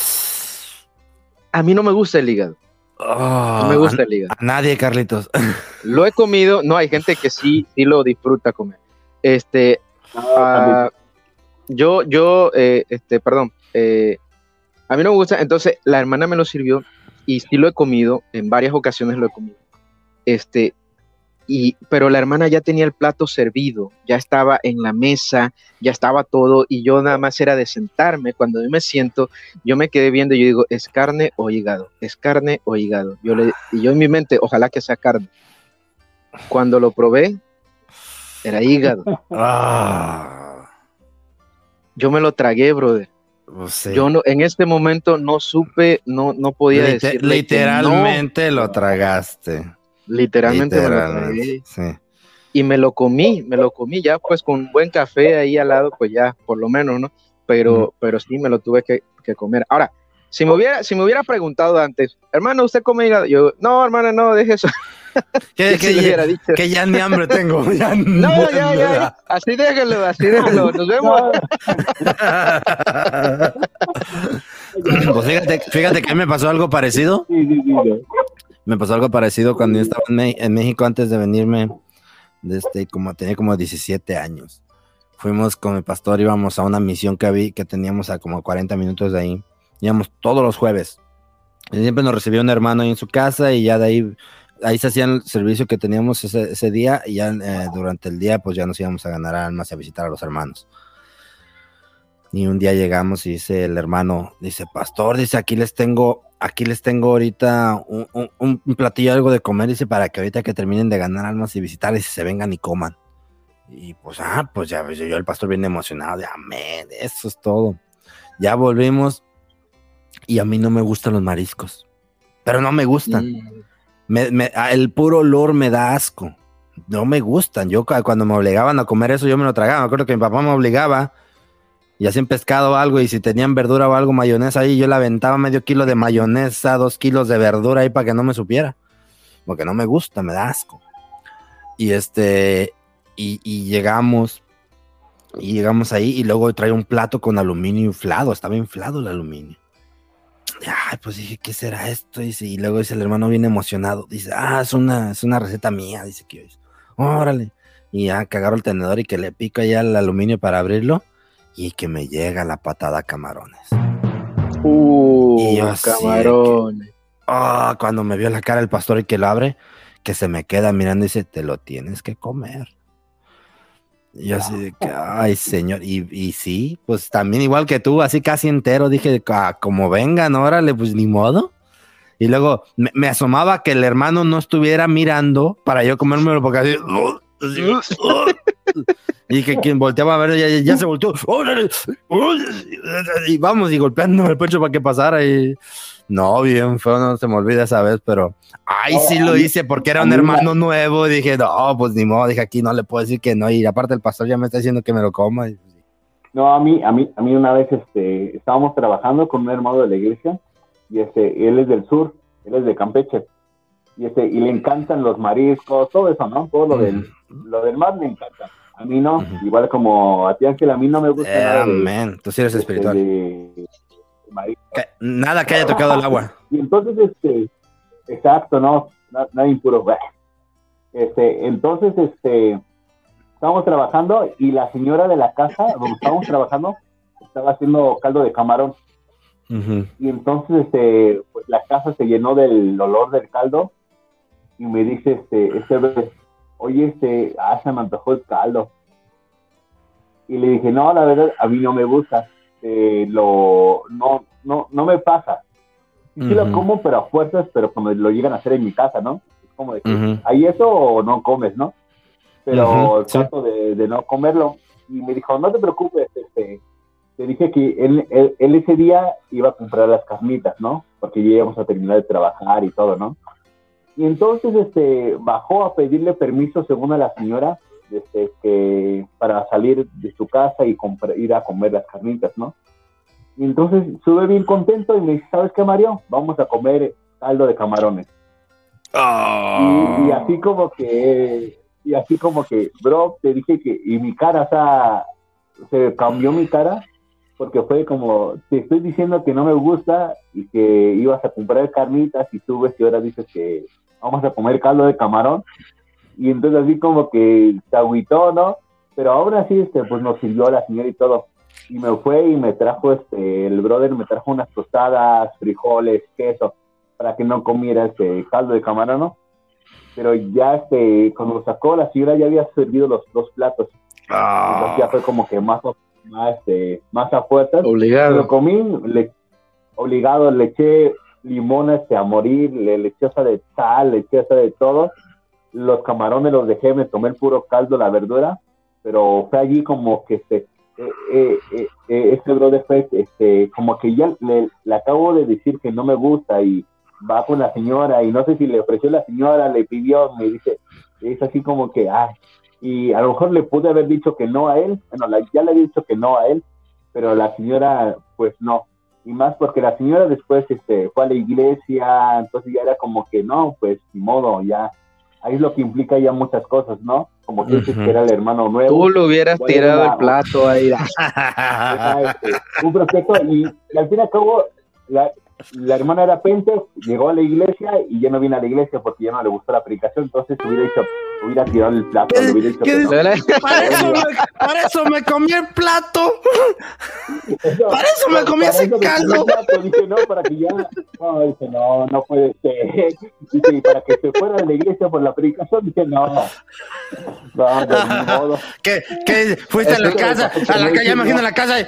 A mí no me gusta el hígado, Oh, no me gusta el hígado. a nadie, Carlitos. Lo he comido, no, hay gente que sí, sí lo disfruta comer. Este, Ah, yo, yo, eh, este, perdón, eh, a mí no me gusta, entonces la hermana me lo sirvió y sí lo he comido, en varias ocasiones lo he comido. Este, y, pero la hermana ya tenía el plato servido, ya estaba en la mesa, ya estaba todo y yo nada más era de sentarme. Cuando yo me siento, yo me quedé viendo y yo digo, ¿es carne o hígado? ¿Es carne o hígado? Yo le, y yo en mi mente, ojalá que sea carne. Cuando lo probé, era hígado. Ah, Yo me lo tragué, brother. sí. Yo no, en este momento no supe, no, no podía que literalmente lo tragaste. no. Literalmente me lo Literalmente, tragué sí. y me lo comí, me lo comí ya pues con un buen café ahí al lado, pues ya por lo menos, ¿no? Pero, pero sí me lo tuve que, que comer. Ahora, Si me hubiera, si me hubiera preguntado antes, hermano, ¿usted come hígado? Yo, no, hermano, no, deje eso. Que, que ya, dicho. que ya ni hambre tengo. ya No, ya, ya, ya. Así déjelo, así déjelo. Nos vemos. Pues fíjate, fíjate que me pasó algo parecido. Sí, sí, sí. Me pasó algo parecido cuando yo estaba en, México antes de venirme. De este, como tenía como 17 años. Fuimos con mi pastor, íbamos a una misión que había, que teníamos a como 40 minutos de ahí. Íbamos todos los jueves. Y siempre nos recibió un hermano ahí en su casa y ya de ahí, ahí se hacía el servicio que teníamos ese, ese día y ya eh, durante el día pues ya nos íbamos a ganar almas y a visitar a los hermanos. Y un día llegamos y dice el hermano, dice, pastor, dice, aquí les tengo, aquí les tengo ahorita un, un- un platillo, algo de comer, dice, para que ahorita que terminen de ganar almas y visitar, dice, se vengan y coman. Y pues, ah, pues ya, ves, yo el pastor bien emocionado, de amén, eso es todo. Ya volvimos y a mí no me gustan los mariscos, pero no me gustan. Mm. Ah, el puro olor me da asco. No me gustan. Yo cu- cuando me obligaban a comer eso, yo me lo tragaba. Me acuerdo que mi papá me obligaba y hacían pescado o algo y si tenían verdura o algo, mayonesa ahí, yo le aventaba medio kilo de mayonesa, dos kilos de verdura ahí para que no me supiera. Porque no me gusta, me da asco. Y este, y, y llegamos, y llegamos ahí y luego trae un plato con aluminio inflado, estaba inflado el aluminio. Ay, pues dije, ¿qué será esto? Dice, y luego dice el hermano bien emocionado, dice, ah, es una, es una receta mía, dice que. Órale. Y ya que agarro el tenedor y que le pico allá el aluminio para abrirlo y que me llega la patada a camarones. Uh, Y yo de que- camarones. Ah, cuando me vio la cara el pastor y que lo abre, que se me queda mirando y dice, te lo tienes que comer. Y yo así de que, ay, señor, y, y sí, pues también igual que tú, así casi entero, dije, "Ah, como vengan, órale, pues ni modo. Y luego me, me asomaba que el hermano no estuviera mirando para yo comérmelo, porque así, así, y que quien volteaba a ver, ya, ya se volteó, órale, y vamos, y golpeando el pecho para que pasara, y no, bien feo, no se me olvida esa vez, pero ay, sí lo hice porque era un hermano nuevo. Dije, no, pues ni modo, dije aquí no le puedo decir que no. Y aparte, el pastor ya me está diciendo que me lo coma. y- No, a mí, a mí, a mí una vez este, estábamos trabajando con un hermano de la iglesia y este, él es del sur, él es de Campeche y este, y le encantan los mariscos, todo eso, ¿no? Todo lo del, lo del mar le encanta. A mí no, igual como a ti Ángel, a mí no me gusta Eh, nada de, amén, tú sí eres de- espiritual. de- nada que haya tocado el agua. Y entonces, este, exacto, no, na- nada impuro. Este, entonces, este, estábamos trabajando y la señora de la casa donde estábamos trabajando estaba haciendo caldo de camarón. Y entonces, este, pues la casa se llenó del olor del caldo y me dice, este, este, oye, este, ah, se me antojó el caldo. Y le dije, no, la verdad, a mí no me gusta, eh, lo, no, no, no me pasa. Sí, lo como, pero a fuerzas, pero como lo llegan a hacer en mi casa, ¿no? Es como de que, Ujú. ¿hay eso o no comes, no? Pero trato de, de no comerlo. Y me dijo, no te preocupes, este, te dije que él, él, él ese día iba a comprar las carnitas, ¿no? Porque ya íbamos a terminar de trabajar y todo, ¿no? Y entonces este, bajó a pedirle permiso, según a la señora, este, que, para salir de su casa y ir a comer las carnitas, ¿no? Y entonces sube bien contento y me dice, ¿sabes qué, Mario? Vamos a comer caldo de camarones. Y, y así como que, y así como que, bro, te dije que, y mi cara, o sea, se cambió mi cara, porque fue como, te estoy diciendo que no me gusta y que ibas a comprar carnitas y tú ves y ahora dices que vamos a comer caldo de camarón. Y entonces así como que se agüitó, ¿no? Pero ahora sí, este, pues nos sirvió la señora y todo. Y me fue y me trajo, este, el brother me trajo unas tostadas, frijoles, queso, para que no comiera este caldo de camarón, ¿no? Pero ya, este, cuando lo sacó, la señora ya había servido los dos platos. Entonces ya fue como que más, más, este, más a fuerzas. Lo Obligado. comí, le, obligado, le eché limón este, a morir, le, le eché esa de sal, le eché esa de todo. Los camarones los dejé, me tomé el puro caldo, la verdura, pero fue allí como que este, eh, eh, eh, eh, este brother fue este, como que ya le, acabo de decir que no me gusta y va con la señora y no sé si le ofreció la señora, le pidió, me dice, es así como que, ay, y a lo mejor le pude haber dicho que no a él, bueno, la- ya le he dicho que no a él, pero la señora, pues no. y más porque la señora después este, fue a la iglesia, entonces ya era como que no, pues ni modo, ya. Ahí es lo que implica ya muchas cosas, ¿no? Como que dices Ujú. que era el hermano nuevo. Tú lo hubieras tirado el plato ahí. Este, un prospecto y, y al fin y al cabo la, la hermana era pente, llegó a la iglesia y ya no vino a la iglesia porque ya no le gustó la predicación, entonces hubiera dicho, hubiera tirado el plato, hubiera dicho ¿Qué que no. Para eso, me, para eso me comí el plato. Para eso me comí ese caldo. Dije, no, para que ya, no, dice, no, no puede ser. Dice, y para que se fuera de la iglesia por la predicación, dije, no, no, de ningún modo. Que, que fuiste a la casa, a la calle, imagino a la casa y.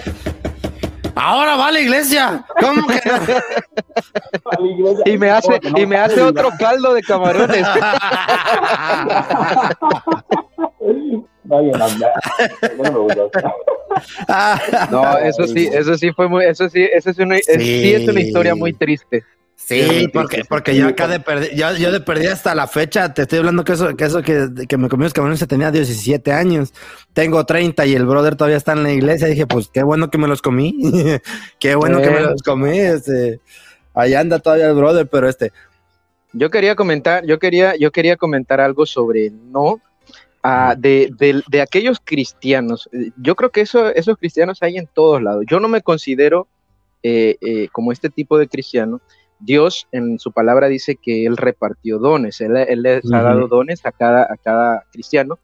Ahora va a la iglesia. ¿Cómo que no? Iglesia, Y me hace, no, y me hace no, otro caldo de camarones. No eso sí, eso sí fue muy, eso sí, eso es una, es- sí es una historia muy triste. Sí, porque, porque yo acá de perdí, yo, yo de perdí hasta la fecha, te estoy hablando que eso, que eso que, que me comí los camarones se tenía 17 años. Tengo 30 y el brother todavía está en la iglesia. Dije, pues qué bueno que me los comí. qué bueno que me los comí. Este, allá anda todavía el brother, pero este. Yo quería comentar, yo quería, yo quería comentar algo sobre no ah, de, de- de aquellos cristianos. Yo creo que eso, esos cristianos hay en todos lados. Yo no me considero eh, eh, como este tipo de cristiano. Dios en su palabra dice que Él repartió dones, Él, él les ha Ujú. dado dones a cada, a cada cristiano.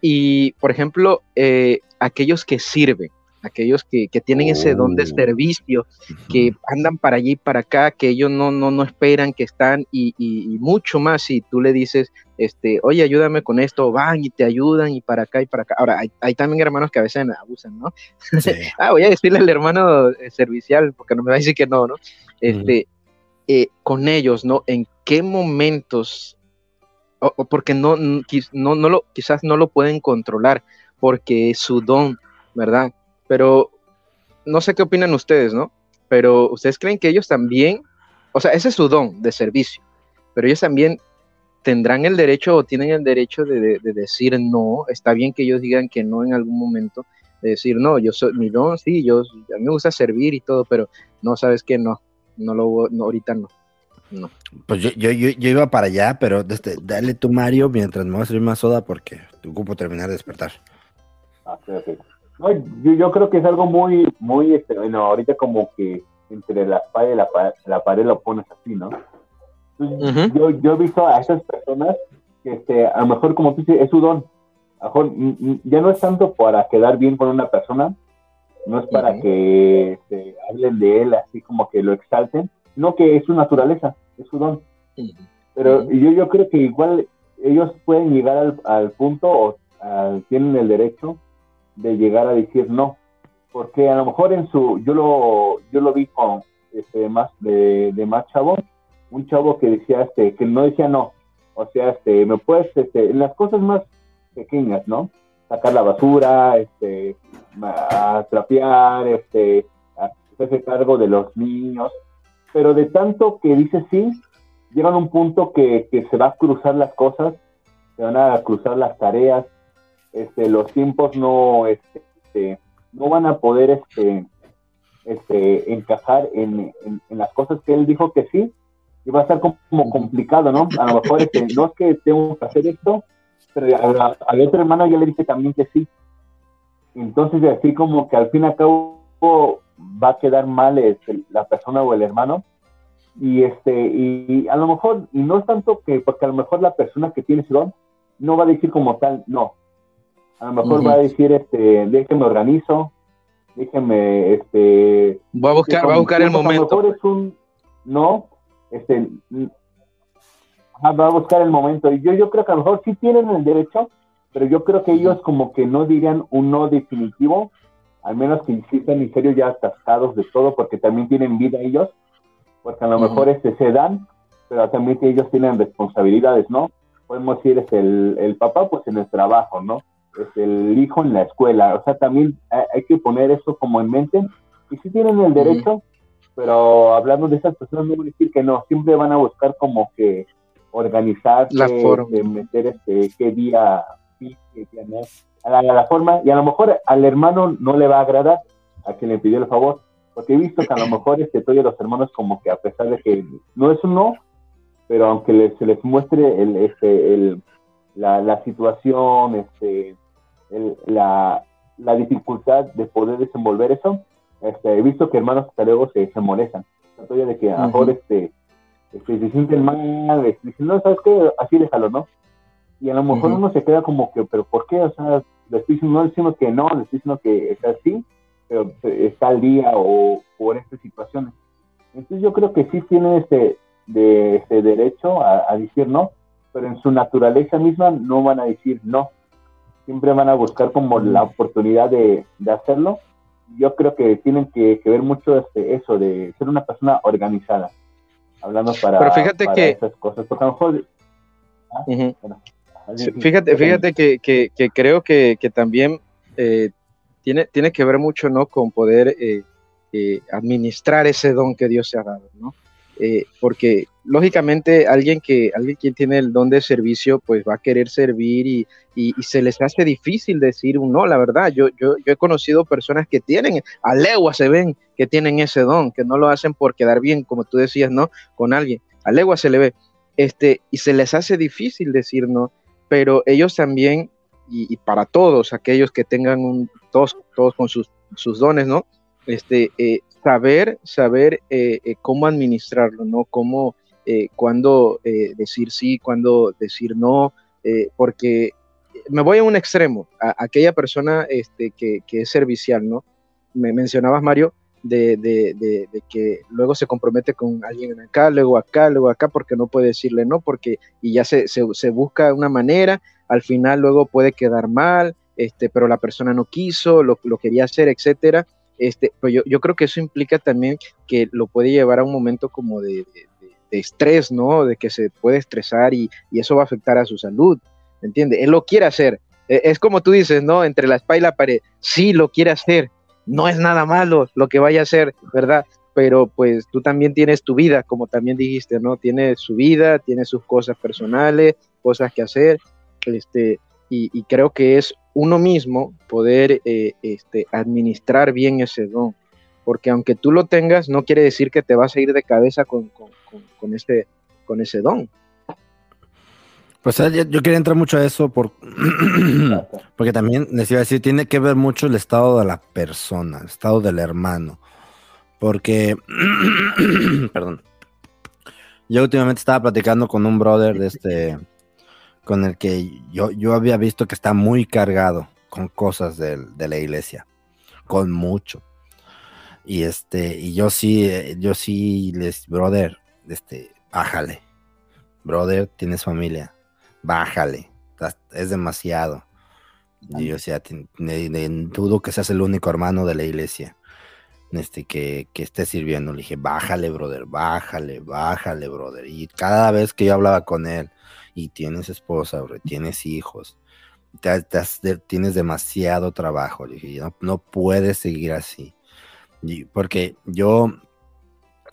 Y, por ejemplo, eh, aquellos que sirven, aquellos que, que tienen ese don de Oh. servicio, que andan para allí y para acá, que ellos no, no, no esperan, que están y, y- y mucho más. Si tú le dices, este, oye, ayúdame con esto, van y te ayudan y para acá y para acá. Ahora, hay, hay también hermanos que a veces abusan, ¿no? ah, voy a decirle al hermano eh, servicial, porque no me va a decir que no, ¿no? Este, eh, con ellos, ¿no? ¿En qué momentos? O, porque no, no, no lo, quizás no lo pueden controlar, porque es su don, ¿verdad? Pero no sé qué opinan ustedes, ¿no? Pero ustedes creen que ellos también, o sea, ese es su don de servicio, pero ellos también tendrán el derecho o tienen el derecho de, de- de decir no, está bien que ellos digan que no en algún momento, de decir no, yo soy mi don, sí, yo, a mí me gusta servir y todo, pero no, sabes que no, no lo, no, ahorita no. No. Pues yo, yo, yo, yo iba para allá, pero este, dale tú, Mario, mientras me voy a servir más soda porque te ocupo terminar de despertar. Ah, sí. No, yo, yo creo que es algo muy, muy, este, bueno, ahorita como que entre la espada y la, pa- la pared lo pones así, ¿no? Entonces, Ujú. yo, yo he visto a esas personas que este, a lo mejor, como tú dices, es su don. A lo mejor mm, mm, ya no es tanto para quedar bien con una persona, no es para que este, hablen de él así como que lo exalten, no que es su naturaleza, es su don. Pero yo, yo creo que igual ellos pueden llegar al, al punto o tienen el derecho de llegar a decir no. Porque a lo mejor en su, yo lo, yo lo vi con este más de, de más chavo, un chavo que decía este, que no decía no. O sea, este, me puedes, este, en las cosas más pequeñas, ¿no? Sacar la basura, este, a trapear, este, a hacerse cargo de los niños. Pero de tanto que dice sí, llegan un punto que, que se va a cruzar las cosas, se van a cruzar las tareas, este, los tiempos no, este, este, no van a poder este, este, encajar en, en- en las cosas que él dijo que sí, y va a estar como complicado, ¿no? A lo mejor este, no es que tengo que hacer esto, pero a, a, la otra hermana ya le dije también que sí. Entonces, así como que al fin y al cabo va a quedar mal este, la persona o el hermano, y este y, y a lo mejor y no es tanto que porque a lo mejor la persona que tiene ese don no va a decir como tal no a lo mejor va a decir este déjeme organizo déjeme este Voy a buscar, voy a buscar el pues, A lo momento. mejor es un no este va a buscar el momento. Y yo yo creo que a lo mejor sí tienen el derecho pero yo creo que ellos como que no dirían un no definitivo al menos que están en serio ya atascados de todo porque también tienen vida ellos porque a lo mejor este se dan, pero también que ellos tienen responsabilidades, ¿no? Podemos decir, es el, el papá pues en el trabajo, ¿no? Es el hijo en la escuela, o sea, también hay, hay que poner eso como en mente, y sí tienen el derecho, pero hablando de esas personas no voy a decir que no, siempre van a buscar como que organizarse, La meter este, qué día sí, qué día no, a la, a la forma, y a lo mejor al hermano no le va a agradar, a quien le pidió el favor, Porque he visto que a lo mejor este, todos los hermanos como que a pesar de que no es un no, pero aunque les, se les muestre el, este, el, la, la situación, este, el, la, la dificultad de poder desenvolver eso, este, he visto que hermanos hasta luego se, se molestan. Todavía de que a lo mejor este, este, se sienten mal, este, dicen, no, ¿sabes qué? Así déjalo, ¿no? Y a lo mejor uno se queda como que, ¿pero por qué? O sea, le estoy diciendo, no diciendo que no, le estoy diciendo que es así, pero eh, está al día o por estas situaciones. Entonces yo creo que sí tiene este, de, este derecho a, a decir no, pero en su naturaleza misma no van a decir no. Siempre van a buscar como la oportunidad de, de hacerlo. Yo creo que tienen que, que ver mucho este, eso de ser una persona organizada. Hablando para, Pero fíjate para que- esas cosas. Porque a lo mejor... Fíjate, fíjate que, que- que creo que, que también eh, tiene, tiene que ver mucho ¿no? con poder eh, eh, administrar ese don que Dios se ha dado, ¿no? Eh, porque lógicamente alguien que, alguien que tiene el don de servicio, pues va a querer servir y, y- y se les hace difícil decir un no, la verdad. Yo, yo, yo he conocido personas que tienen, a legua se ven que tienen ese don, que no lo hacen por quedar bien, como tú decías, ¿no? Con alguien, a legua se le ve. Este, y se les hace difícil decir no, pero ellos también, y, y para todos aquellos que tengan un, todos, todos con sus, sus dones, ¿no? Este, eh, saber, saber eh, eh, cómo administrarlo, ¿no? Cómo, eh, cuándo eh, decir sí, cuándo decir no, porque me voy a un extremo, a, aquella persona este, que, que es servicial, ¿no? Me mencionabas, Mario, de, de que luego se compromete con alguien acá, luego acá, luego acá, porque no puede decirle no, porque y ya se, se, se busca una manera, al final luego puede quedar mal, este, pero la persona no quiso, lo, lo quería hacer, etcétera. Este, pero yo, yo creo que eso implica también que lo puede llevar a un momento como de, de, de- estrés, ¿no? De que se puede estresar y, y eso va a afectar a su salud, ¿me entiendes? Él lo quiere hacer. Eh, Es como tú dices, ¿no? Entre la espalda y la pared. Sí, lo quiere hacer. No es nada malo lo que vaya a hacer, ¿verdad? Pero pues tú también tienes tu vida, como también dijiste, ¿no? Tiene su vida, tiene sus cosas personales, cosas que hacer, este, y, y creo que es uno mismo poder eh, este, administrar bien ese don, porque aunque tú lo tengas, no quiere decir que te vas a ir de cabeza con, con, con, con ese, con ese don. Pues yo, yo quería entrar mucho a eso por, porque también les iba a decir, tiene que ver mucho el estado de la persona, el estado del hermano. Porque, perdón, yo últimamente estaba platicando con un brother de este, con el que yo, yo había visto que está muy cargado con cosas de, la iglesia, con mucho. Y este, y yo sí, eh, yo sí les, brother, este, bájale. Brother, tienes familia bájale, es demasiado. Y yo decía, "Tin- ne- ne- dudo que seas el único hermano de la iglesia este, que, que esté sirviendo. Le dije, bájale, brother, bájale, bájale, brother. Y cada vez que yo hablaba con él, y tienes esposa, bro, tienes hijos, te- te has- tienes demasiado trabajo. Le dije, no, no puedes seguir así. Y- porque yo,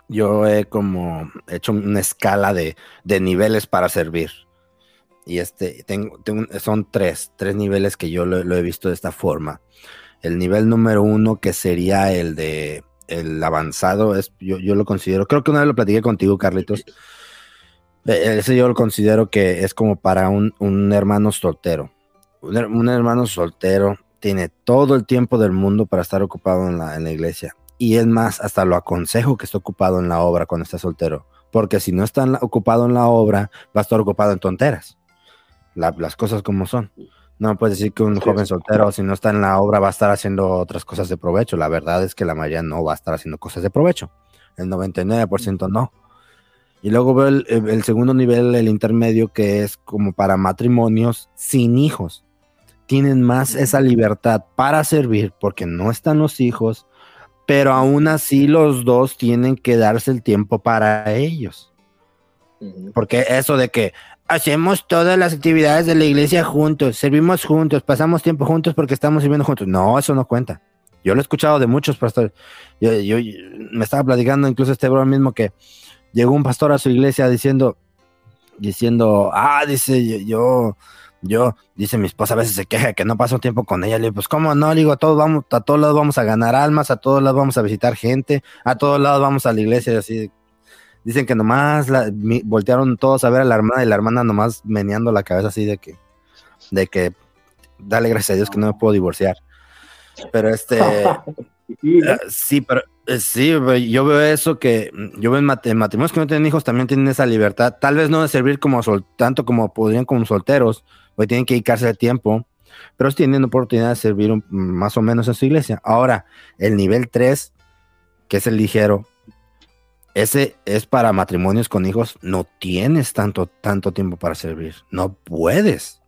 yo he como hecho una escala de, de niveles para servir. Y este, tengo, tengo- son tres, tres niveles que yo lo, lo he visto de esta forma. El nivel número uno, que sería el de el avanzado, es, yo, yo lo considero, creo que una vez lo platiqué contigo, Carlitos. Ese yo lo considero que es como para un, un hermano soltero. Un, her- un hermano soltero tiene todo el tiempo del mundo para estar ocupado en la, en la iglesia. Y es más, hasta lo aconsejo que esté ocupado en la obra cuando está soltero. Porque si no está en la- ocupado en la obra, va a estar ocupado en tonteras. La- las cosas como son. No puedes decir que un Sí. joven soltero, si no está en la obra, va a estar haciendo otras cosas de provecho. La verdad es que la mayoría no va a estar haciendo cosas de provecho. El 99% no. Y luego veo el, el- segundo nivel, el intermedio, que es como para matrimonios sin hijos. Tienen más esa libertad para servir porque no están los hijos, pero aún así los dos tienen que darse el tiempo para ellos. Porque eso de que hacemos todas las actividades de la iglesia juntos, servimos juntos, pasamos tiempo juntos porque estamos sirviendo juntos. No, eso no cuenta. Yo lo he escuchado de muchos pastores. Yo, yo- me estaba platicando incluso este bro mismo que llegó un pastor a su iglesia diciendo, diciendo, ah, dice, yo, yo, dice mi esposa, a veces se queja que no paso tiempo con ella. Le digo, pues, ¿cómo no? Le digo, a todos, vamos, a todos lados vamos a ganar almas, a todos lados vamos a visitar gente, a todos lados vamos a la iglesia. Y así, dicen que nomás voltearon todos a ver a la hermana y la hermana nomás meneando la cabeza así de que, de que, dale gracias a Dios que no me puedo divorciar. Pero este, Eh, sí, pero eh, sí, yo veo eso que mm, yo veo en, mat- matrimonios que no tienen hijos también tienen esa libertad, tal vez no de servir como sol, tanto como podrían como solteros, porque tienen que dedicarse el tiempo, pero tienen oportunidad de servir un- más o menos en su iglesia. Ahora, el nivel 3, que es el ligero, ese es para matrimonios con hijos, no tienes tanto, tanto tiempo para servir, no puedes.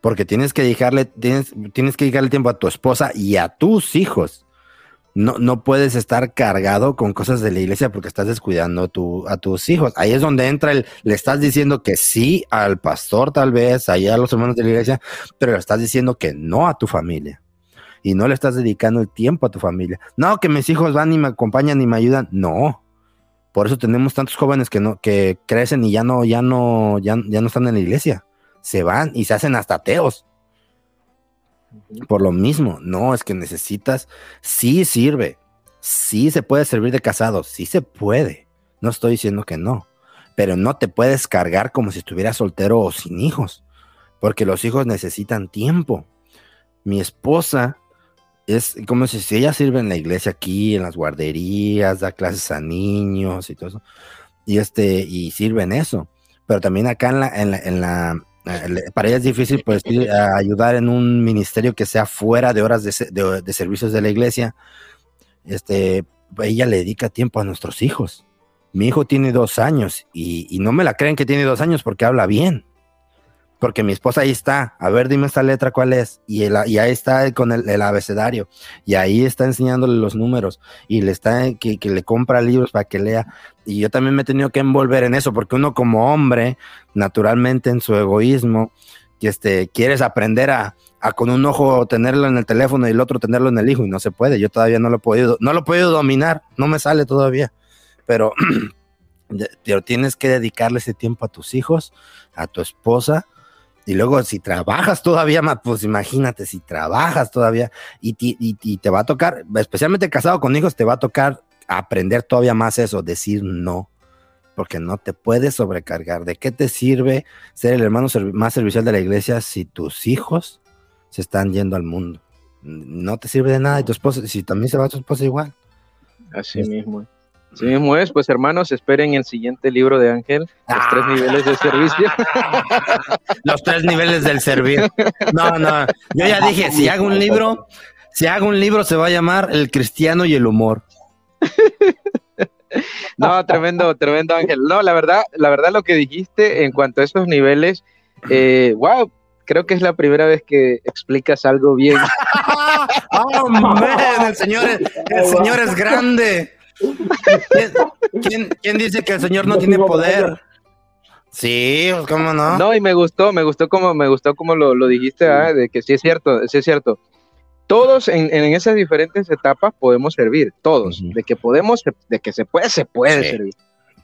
Porque tienes que dedicarle, tienes, tienes que dedicarle tiempo a tu esposa y a tus hijos no, no puedes estar cargado con cosas de la iglesia porque estás descuidando a, tu- a tus hijos. Ahí es donde entra el, le estás diciendo que sí al pastor tal vez, allá a los hermanos de la iglesia, pero le estás diciendo que no a tu familia. Y no le estás dedicando el tiempo a tu familia. No, que mis hijos van y me acompañan y me ayudan. No. Por eso tenemos tantos jóvenes que no, que crecen y ya no, ya no, ya, ya no están en la iglesia. Se van y se hacen hasta ateos. Por lo mismo, no, es que necesitas, sí sirve, sí se puede servir de casado, sí se puede, no estoy diciendo que no, pero no te puedes cargar como si estuvieras soltero o sin hijos, porque los hijos necesitan tiempo. Mi esposa es como si, ella sirve en la iglesia aquí, en las guarderías, da clases a niños y todo eso, y este, y sirve en eso, pero también acá en la, en la, para ella es difícil pues ayudar en un ministerio que sea fuera de horas de, de- de servicios de la iglesia. Este, ella le dedica tiempo a nuestros hijos. Mi hijo tiene dos años y, y no me la creen que tiene dos años porque habla bien. Porque mi esposa ahí está. A ver, dime esta letra cuál es. Y, ahí está con el, abecedario. Y ahí está enseñándole los números. Y le está que, le compra libros para que lea. Y yo también me he tenido que envolver en eso, porque uno como hombre, naturalmente en su egoísmo, que este, quieres aprender a, a con un ojo tenerlo en el teléfono y el otro tenerlo en el hijo, y no se puede. Yo todavía no lo he podido, no lo he podido dominar, no me sale todavía. Pero, pero tienes que dedicarle ese tiempo a tus hijos, a tu esposa. Y luego, si trabajas todavía más, pues imagínate, si trabajas todavía y, y- y te va a tocar, especialmente casado con hijos, te va a tocar aprender todavía más eso, decir no, porque no te puedes sobrecargar. ¿De qué te sirve ser el hermano más servicial de la iglesia si tus hijos se están yendo al mundo? No te sirve de nada y tu esposa, si también se va tu esposa igual. Así Es- mismo. Así mismo es, pues hermanos, esperen el siguiente libro de Ángel, los tres Ah. niveles de servicio. Los tres niveles del servir. No, no, yo ya dije, si hago un libro, si hago un libro se va a llamar El cristiano y el humor. No, tremendo, tremendo Ángel. No, la verdad, la verdad lo que dijiste en cuanto a esos niveles, eh, wow, creo que es la primera vez que explicas algo bien. ¡Oh, man! El señor el señor es grande. ¿Quién, quién- quién dice que el señor no tiene poder? Sí, pues, ¿cómo no? No, y me gustó, me gustó como, me gustó como lo, lo dijiste, ¿ah? de que sí es cierto, sí es cierto. Todos en, en esas diferentes etapas podemos servir, todos. De que podemos, de que se puede, se puede Sí. servir.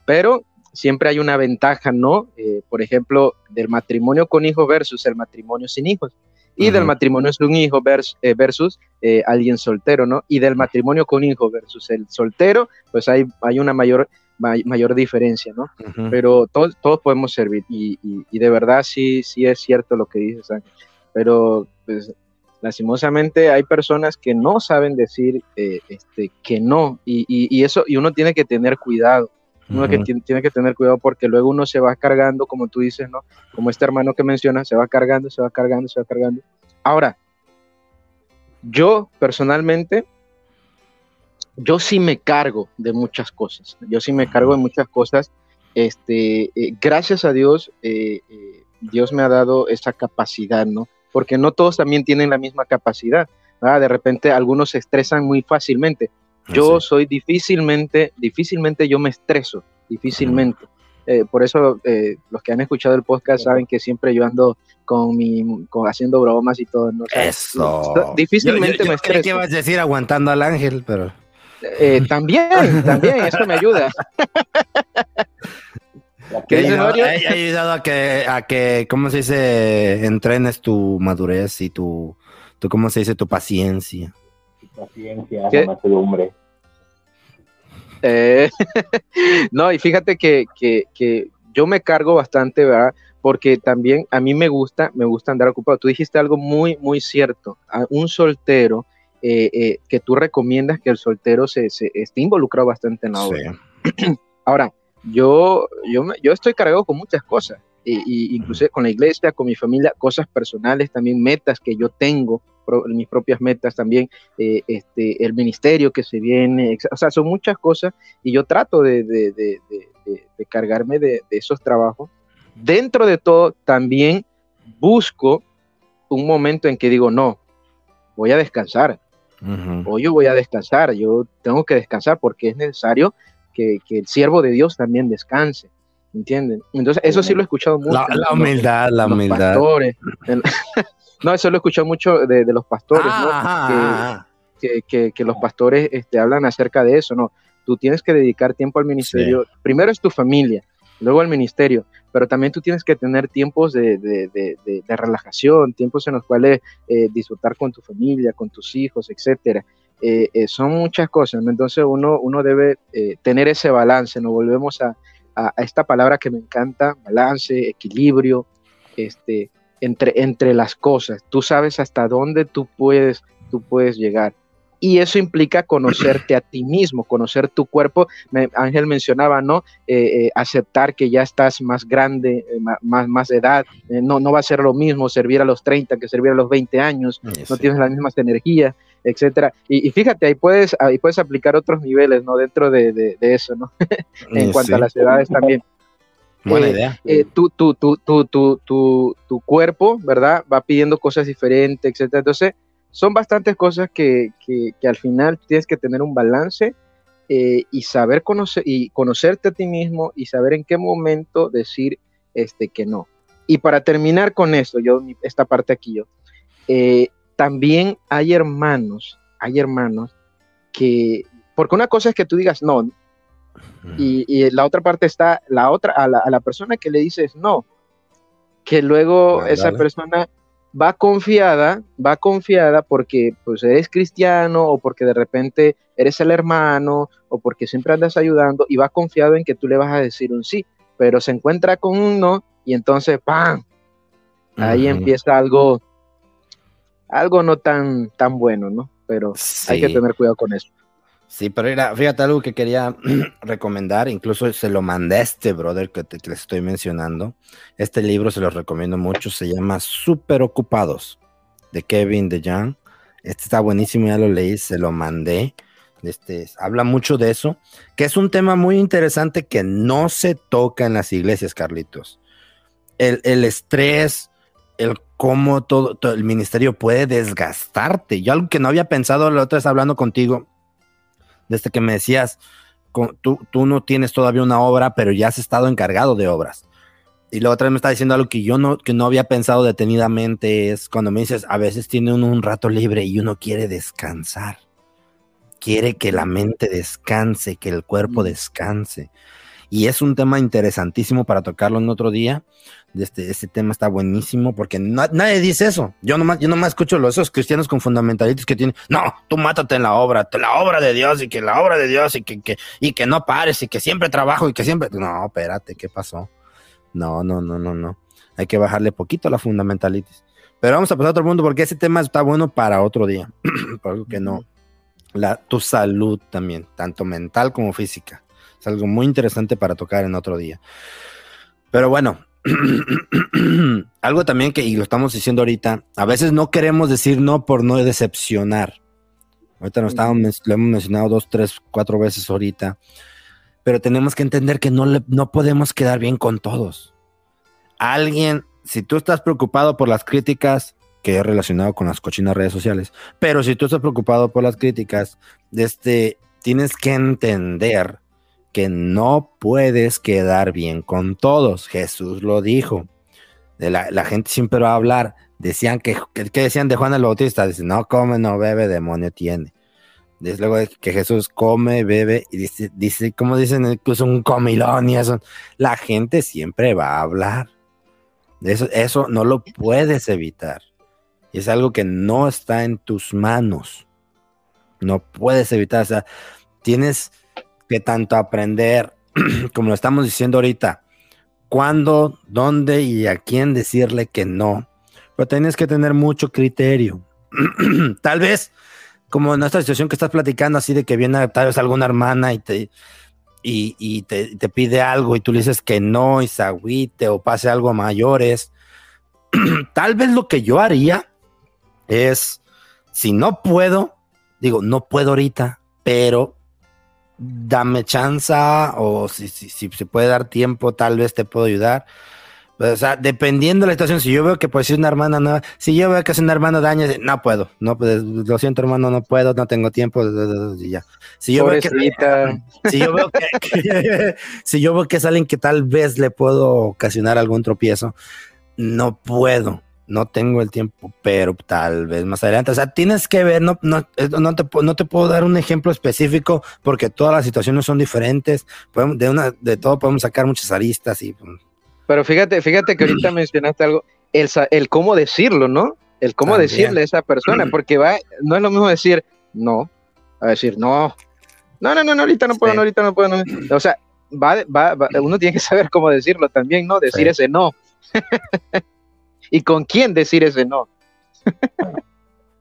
Pero siempre hay una ventaja, ¿no? Eh, por ejemplo, del matrimonio con hijos versus el matrimonio sin hijos. Y del matrimonio sin hijo vers- eh, versus eh, alguien soltero, ¿no? Y del matrimonio con hijo versus el soltero, pues hay, hay una mayor, may- mayor diferencia, ¿no? Pero todos, todos podemos servir y, y- y de verdad sí, sí es cierto lo que dices, Ángel. pero pues lastimosamente hay personas que no saben decir eh, este, que no y, y- y eso y uno tiene que tener cuidado. Uno que tiene que tener cuidado porque luego uno se va cargando, como tú dices, ¿no? Como este hermano que menciona, se va cargando, se va cargando, se va cargando. Ahora, yo personalmente, yo sí me cargo de muchas cosas. Yo sí me cargo de muchas cosas. Este, eh, gracias a Dios, eh, eh, Dios me ha dado esa capacidad, ¿no? Porque no todos también tienen la misma capacidad. ¿verdad? De repente algunos se estresan muy fácilmente. Yo Sí. soy difícilmente, difícilmente yo me estreso, difícilmente. Eh, por eso eh, los que han escuchado el podcast saben que siempre yo ando con mi, con, haciendo bromas y todo. ¿no? Eso. Difícilmente Yo- yo- yo me estreso. que ibas a decir aguantando al ángel, pero. Eh, también, también, eso me ayuda. ¿Qué Mario? ha ayudado a que, a que, ¿cómo se dice? Entrenes tu madurez y tu, tu ¿cómo se dice? Tu paciencia. Paciencia, ¿Qué? la mansedumbre. Eh, no, y fíjate que, que, que yo me cargo bastante, ¿verdad? Porque también a mí me gusta, me gusta andar ocupado. Tú dijiste algo muy, muy cierto. A un soltero, eh, eh, que tú recomiendas que el soltero se, se esté involucrado bastante en la obra. Ahora, yo, yo, me- yo estoy cargado con muchas cosas, y, y inclusive con la iglesia, con mi familia, cosas personales, también metas que yo tengo, pro- mis propias metas también, eh, este, el ministerio que se viene, o sea, son muchas cosas y yo trato de, de- de- de- cargarme de, esos trabajos. Dentro de todo, también busco un momento en que digo, no, voy a descansar, Ujú. hoy yo voy a descansar, yo tengo que descansar porque es necesario que, que el siervo de Dios también descanse, ¿entienden? Entonces, eso sí lo he escuchado mucho. La, los- humildad, la los humildad. pastores. no, eso lo he escuchado mucho de, de los pastores, ¿no? Ah, Que- que, que- que los pastores este, hablan acerca de eso, ¿no? Tú tienes que dedicar tiempo al ministerio. Primero es tu familia, luego al ministerio, pero también tú tienes que tener tiempos de, de- de- de- relajación, tiempos en los cuales eh, disfrutar con tu familia, con tus hijos, etcétera. Eh, eh, son muchas cosas, ¿no? Entonces uno, uno debe tener ese balance, ¿no? Volvemos a, a- esta palabra que me encanta, balance, equilibrio, este, entre, entre las cosas. Tú sabes hasta dónde tú puedes, tú puedes llegar. Y eso implica conocerte a ti mismo, conocer tu cuerpo. Me- Ángel mencionaba, ¿no? Eh, eh, aceptar que ya estás más grande, eh, más, más de edad. No, no va a ser lo mismo servir a los 30 que servir a los 20 años. No Sí. tienes las mismas energías, etcétera. Y, y fíjate, ahí puedes, ahí puedes aplicar otros niveles, ¿no? Dentro de, de- de eso, ¿no? en Sí, cuanto a las edades también. Buena idea. Tu, tu, tu, tu, tu, tu, tu cuerpo, ¿verdad? Va pidiendo cosas diferentes, etcétera. Entonces, son bastantes cosas que, que, que al final tienes que tener un balance eh, y saber conocer y conocerte a ti mismo y saber en qué momento decir este que no. Y para terminar con esto, yo esta parte aquí yo, eh, también hay hermanos, hay hermanos que, porque una cosa es que tú digas no, y, y la otra parte está la otra a la, a la persona que le dices no que luego esa persona va confiada va confiada porque pues eres cristiano o porque de repente eres el hermano o porque siempre andas ayudando y va confiado en que tú le vas a decir un sí pero se encuentra con un no y entonces ¡pam! ahí empieza algo algo no tan tan bueno no pero hay que tener cuidado con eso Sí, pero mira, fíjate algo que quería recomendar, incluso se lo mandé a este brother que, te- les estoy mencionando. Este libro se los recomiendo mucho, se llama Super Ocupados, de Kevin DeYoung. Este está buenísimo, ya lo leí, se lo mandé. Este, habla mucho de eso, que es un tema muy interesante que no se toca en las iglesias, Carlitos. El, el estrés, el cómo todo, todo el ministerio puede desgastarte. Yo algo que no había pensado la otra vez hablando contigo, desde que me decías, tú, tú no tienes todavía una obra, pero ya has estado encargado de obras. Y la otra vez me está diciendo algo que yo no, que no había pensado detenidamente, es cuando me dices, a veces tiene uno un rato libre y uno quiere descansar. Quiere que la mente descanse, que el cuerpo descanse. Y es un tema interesantísimo para tocarlo en otro día. Este, este tema está buenísimo porque na- nadie dice eso. Yo nomás, yo nomás escucho los, esos cristianos con fundamentalistas que tienen, no, tú mátate en la obra, la obra de Dios y que la obra de Dios y que, que, y que no pares y que siempre trabajo y que siempre... No, espérate, ¿qué pasó? No, no, no, no, no. Hay que bajarle poquito a la fundamentalitis. Pero vamos a pasar a otro punto porque ese tema está bueno para otro día. Por algo que no. La, tu salud también, tanto mental como física. Es algo muy interesante para tocar en otro día. Pero bueno, algo también que, y lo estamos diciendo ahorita, a veces no queremos decir no por no decepcionar. Ahorita nos estábamos, lo hemos mencionado dos, tres, cuatro veces ahorita, pero tenemos que entender que no, le- no podemos quedar bien con todos. Alguien, si tú estás preocupado por las críticas, que es relacionado con las cochinas redes sociales, pero si tú estás preocupado por las críticas, este, tienes que entender que no puedes quedar bien con todos. Jesús lo dijo. La, gente siempre va a hablar. Decían que, que, decían de Juan el Bautista, dicen, no come, no bebe, demonio tiene. Desde luego que Jesús come, bebe y dice, dice como dicen, incluso un comilón y eso. La gente siempre va a hablar. Eso, eso no lo puedes evitar. Es algo que no está en tus manos. No puedes evitar. O sea, tienes que tanto aprender, como lo estamos diciendo ahorita, cuándo, dónde y a quién decirle que no. Pero tienes que tener mucho criterio. Tal vez como en esta situación que estás platicando, así de que viene tal vez alguna hermana y te, y, te, pide algo y tú le dices que no y se agüite o pase algo a mayores. tal vez lo que yo haría es, si no puedo, digo, no puedo ahorita, pero dame chance o si, si, si se puede dar tiempo, tal vez te puedo ayudar. O sea, dependiendo de la situación, si yo veo que pues si una hermana no, si yo veo que es una hermana daña, no puedo, no pues, lo siento hermano, no puedo, no tengo tiempo, y ya. Si yo, veo que, si yo veo que, si yo veo que es alguien que tal vez le puedo ocasionar algún tropiezo, no puedo, no tengo el tiempo, pero tal vez más adelante. O sea, tienes que ver, no, no, no, te, no te puedo dar un ejemplo específico porque todas las situaciones son diferentes. de, una, de todo podemos sacar muchas aristas y pues, pero fíjate, fíjate que ahorita mencionaste algo, el, el cómo decirlo, ¿no? El cómo decirle a esa persona, porque va, no es lo mismo decir no, a decir no, no, no, no, ahorita no puedo, no, ahorita no puedo, o sea, va, va, uno tiene que saber cómo decirlo también, ¿no? Decir ese no. Y con quién decir ese no.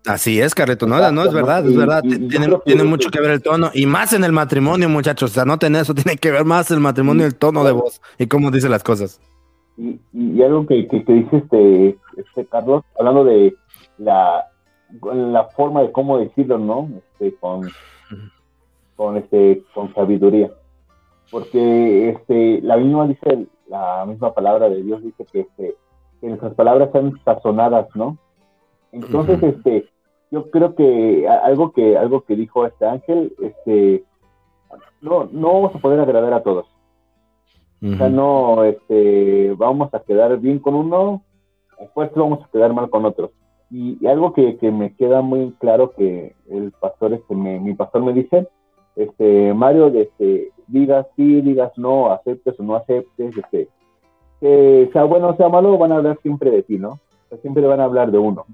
Así es, Carreto, no, no es verdad, es verdad, tiene, tiene mucho que ver el tono, y más en el matrimonio, muchachos, o sea, no tener eso, tiene que ver más el matrimonio, el tono de voz y cómo dice las cosas. Y, algo que, que, dice este, este Carlos, hablando de la, la forma de cómo decirlo, ¿no? Este, con, con, este, con sabiduría. Porque este, la misma dice, la misma palabra de Dios dice que, este, que nuestras palabras sean sazonadas, ¿no? Entonces, este, yo creo que algo que algo que dijo este ángel, este, no, no vamos a poder agradar a todos. O sea, no, este, vamos a quedar bien con uno, después vamos a quedar mal con otros. Y, algo que, que, me queda muy claro que el pastor, este, me, mi pastor me dice, este, Mario, este, digas sí, digas no, aceptes o no aceptes, este, que sea bueno o sea malo, van a hablar siempre de ti, ¿no? O sea, siempre van a hablar de uno.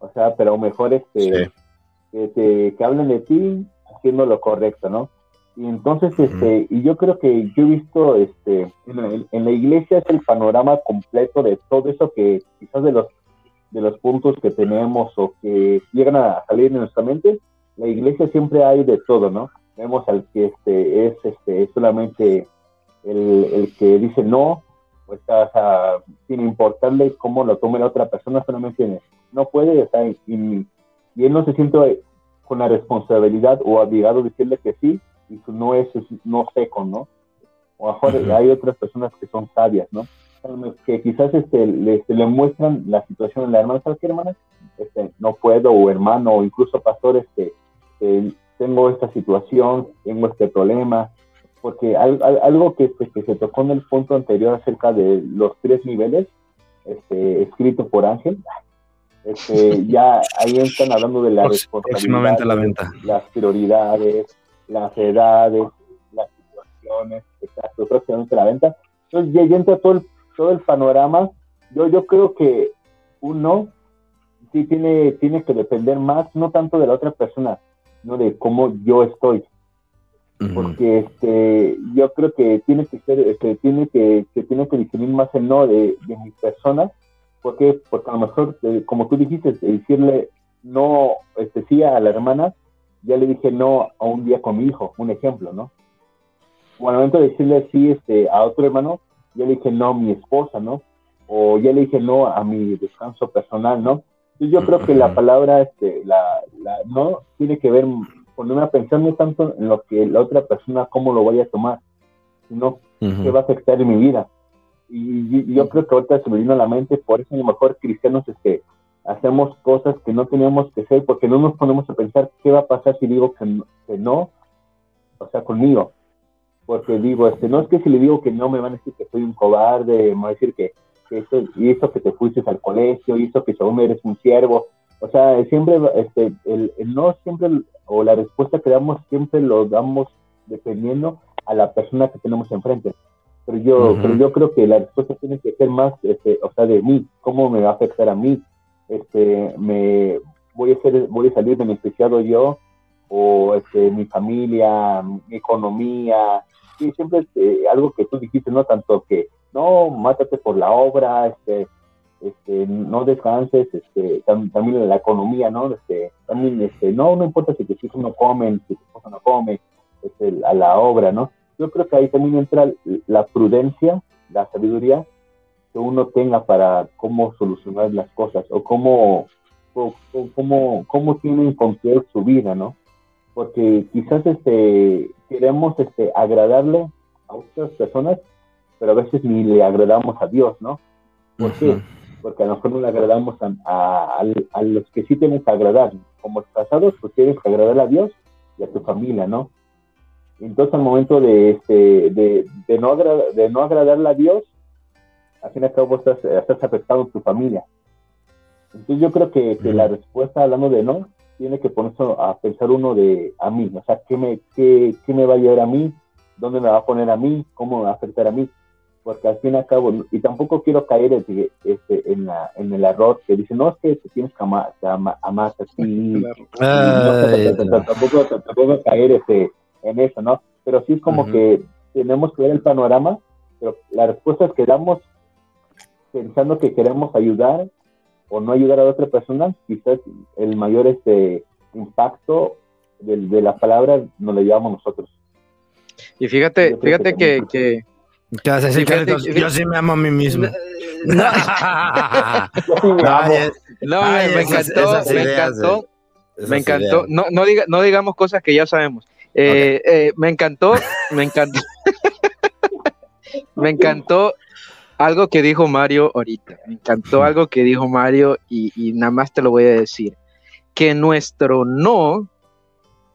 O sea, pero mejor este, que, que hablen de ti haciendo lo correcto, ¿no? Y entonces, este, y yo creo que yo he visto, este, en la, iglesia es el panorama completo de todo eso que quizás de los, de los puntos que tenemos o que llegan a salir en nuestra mente, la iglesia siempre hay de todo, ¿no? Vemos al que este, es, este, solamente el, el que dice no, o sea, sin importarle cómo lo tome la otra persona, solamente no puede, o sea, y, y él no se siente con la responsabilidad o obligado a decirle que sí, y su no es, no seco, ¿no? O mejor hay otras personas que son sabias, ¿no? Que quizás este, le, le muestran la situación en la hermana, ¿sabes qué, hermana? Este, no puedo, o hermano, o incluso pastores que, tengo esta situación, tengo este problema, porque algo que, pues, que, se tocó en el punto anterior acerca de los tres niveles, este, escrito por Ángel, este, ya ahí están hablando de la responsabilidad, la venta. las prioridades, las edades, las situaciones, exacto, próximamente la venta. Entonces ya, entra todo el, todo el panorama. Yo, yo creo que uno sí tiene, tiene que depender más, no tanto de la otra persona, sino de cómo yo estoy. Porque este, yo creo que tiene que ser, este, tiene que, que tiene que discernir más el no de, de mi persona, porque, porque a lo mejor, eh, como tú dijiste, decirle no, este, sí a la hermana, ya le dije no a un día con mi hijo, un ejemplo, ¿no? O al momento de decirle sí este, a otro hermano, ya le dije no a mi esposa, ¿no? O ya le dije no a mi descanso personal, ¿no? Entonces yo creo que la palabra, este, la, la no, tiene que ver, ponerme a pensar no tanto en lo que la otra persona, cómo lo vaya a tomar, sino qué va a afectar en mi vida. Y, yo creo que ahorita se me vino a la mente, por eso a lo mejor cristianos es que hacemos cosas que no teníamos que hacer porque no nos ponemos a pensar qué va a pasar si digo que no, o sea, conmigo. Porque digo, este, no es que si le digo que no me van a decir que soy un cobarde, me van a decir que, que eso, y eso que te fuiste al colegio, y eso que según eres un siervo. O sea, siempre, este, el, el no siempre, o la respuesta que damos siempre lo damos dependiendo a la persona que tenemos enfrente. Pero yo, pero yo creo que la respuesta tiene que ser más, este, o sea, de mí, cómo me va a afectar a mí, este, me voy a ser, voy a salir beneficiado yo o este, mi familia, mi economía, sí, siempre es eh, algo que tú dijiste, no tanto que no, mátate por la obra, este, este, no descanses, este, tam- también la economía, ¿no? Este, también, este, no, no importa si tus hijos no comen, si tu esposa no come, este, a la obra, ¿no? Yo creo que ahí también entra la prudencia, la sabiduría que uno tenga para cómo solucionar las cosas o cómo, cómo, cómo tienen control su vida, ¿no? Porque quizás este, queremos este, agradarle a otras personas, pero a veces ni le agradamos a Dios, ¿no? ¿Por qué? Porque a lo mejor no le agradamos a, a- a- los que sí tienes que agradar. Como casados, pues tienes que agradar a Dios y a tu familia, ¿no? Entonces, al momento de, este, de, de, no, agra- de no agradarle a Dios, al fin y al cabo estás, estás afectando a tu familia. Entonces, yo creo que, que la respuesta, hablando de no, tiene que ponerse a pensar uno de a mí. O sea, ¿qué me, qué, qué me va a llevar a mí? ¿Dónde me va a poner a mí? ¿Cómo me va a afectar a mí? Porque al fin y al cabo, y tampoco quiero caer este, este, en, la, en el error que dice, no, es que te tienes que amar, te ama- amar a ti, no, tampoco, tampoco caer este, en eso, ¿no? Pero sí es como que tenemos que ver el panorama, pero la respuesta es que damos pensando que queremos ayudar o no ayudar a otra persona, quizás el mayor este impacto del- de, la palabra nos lo llevamos nosotros. Y fíjate, fíjate que que ¿Qué vas a decir, Fíjate- Carlitos? fíjate- Yo sí me amo a mí mismo. no, no, Ay, me, esas- encantó, esas me encantó, me encantó. ideas. No, no, diga, no digamos cosas que ya sabemos. Eh, eh, me encantó, me encantó. me encantó algo que dijo Mario ahorita. Me encantó algo que dijo Mario y, y nada más te lo voy a decir. Que nuestro no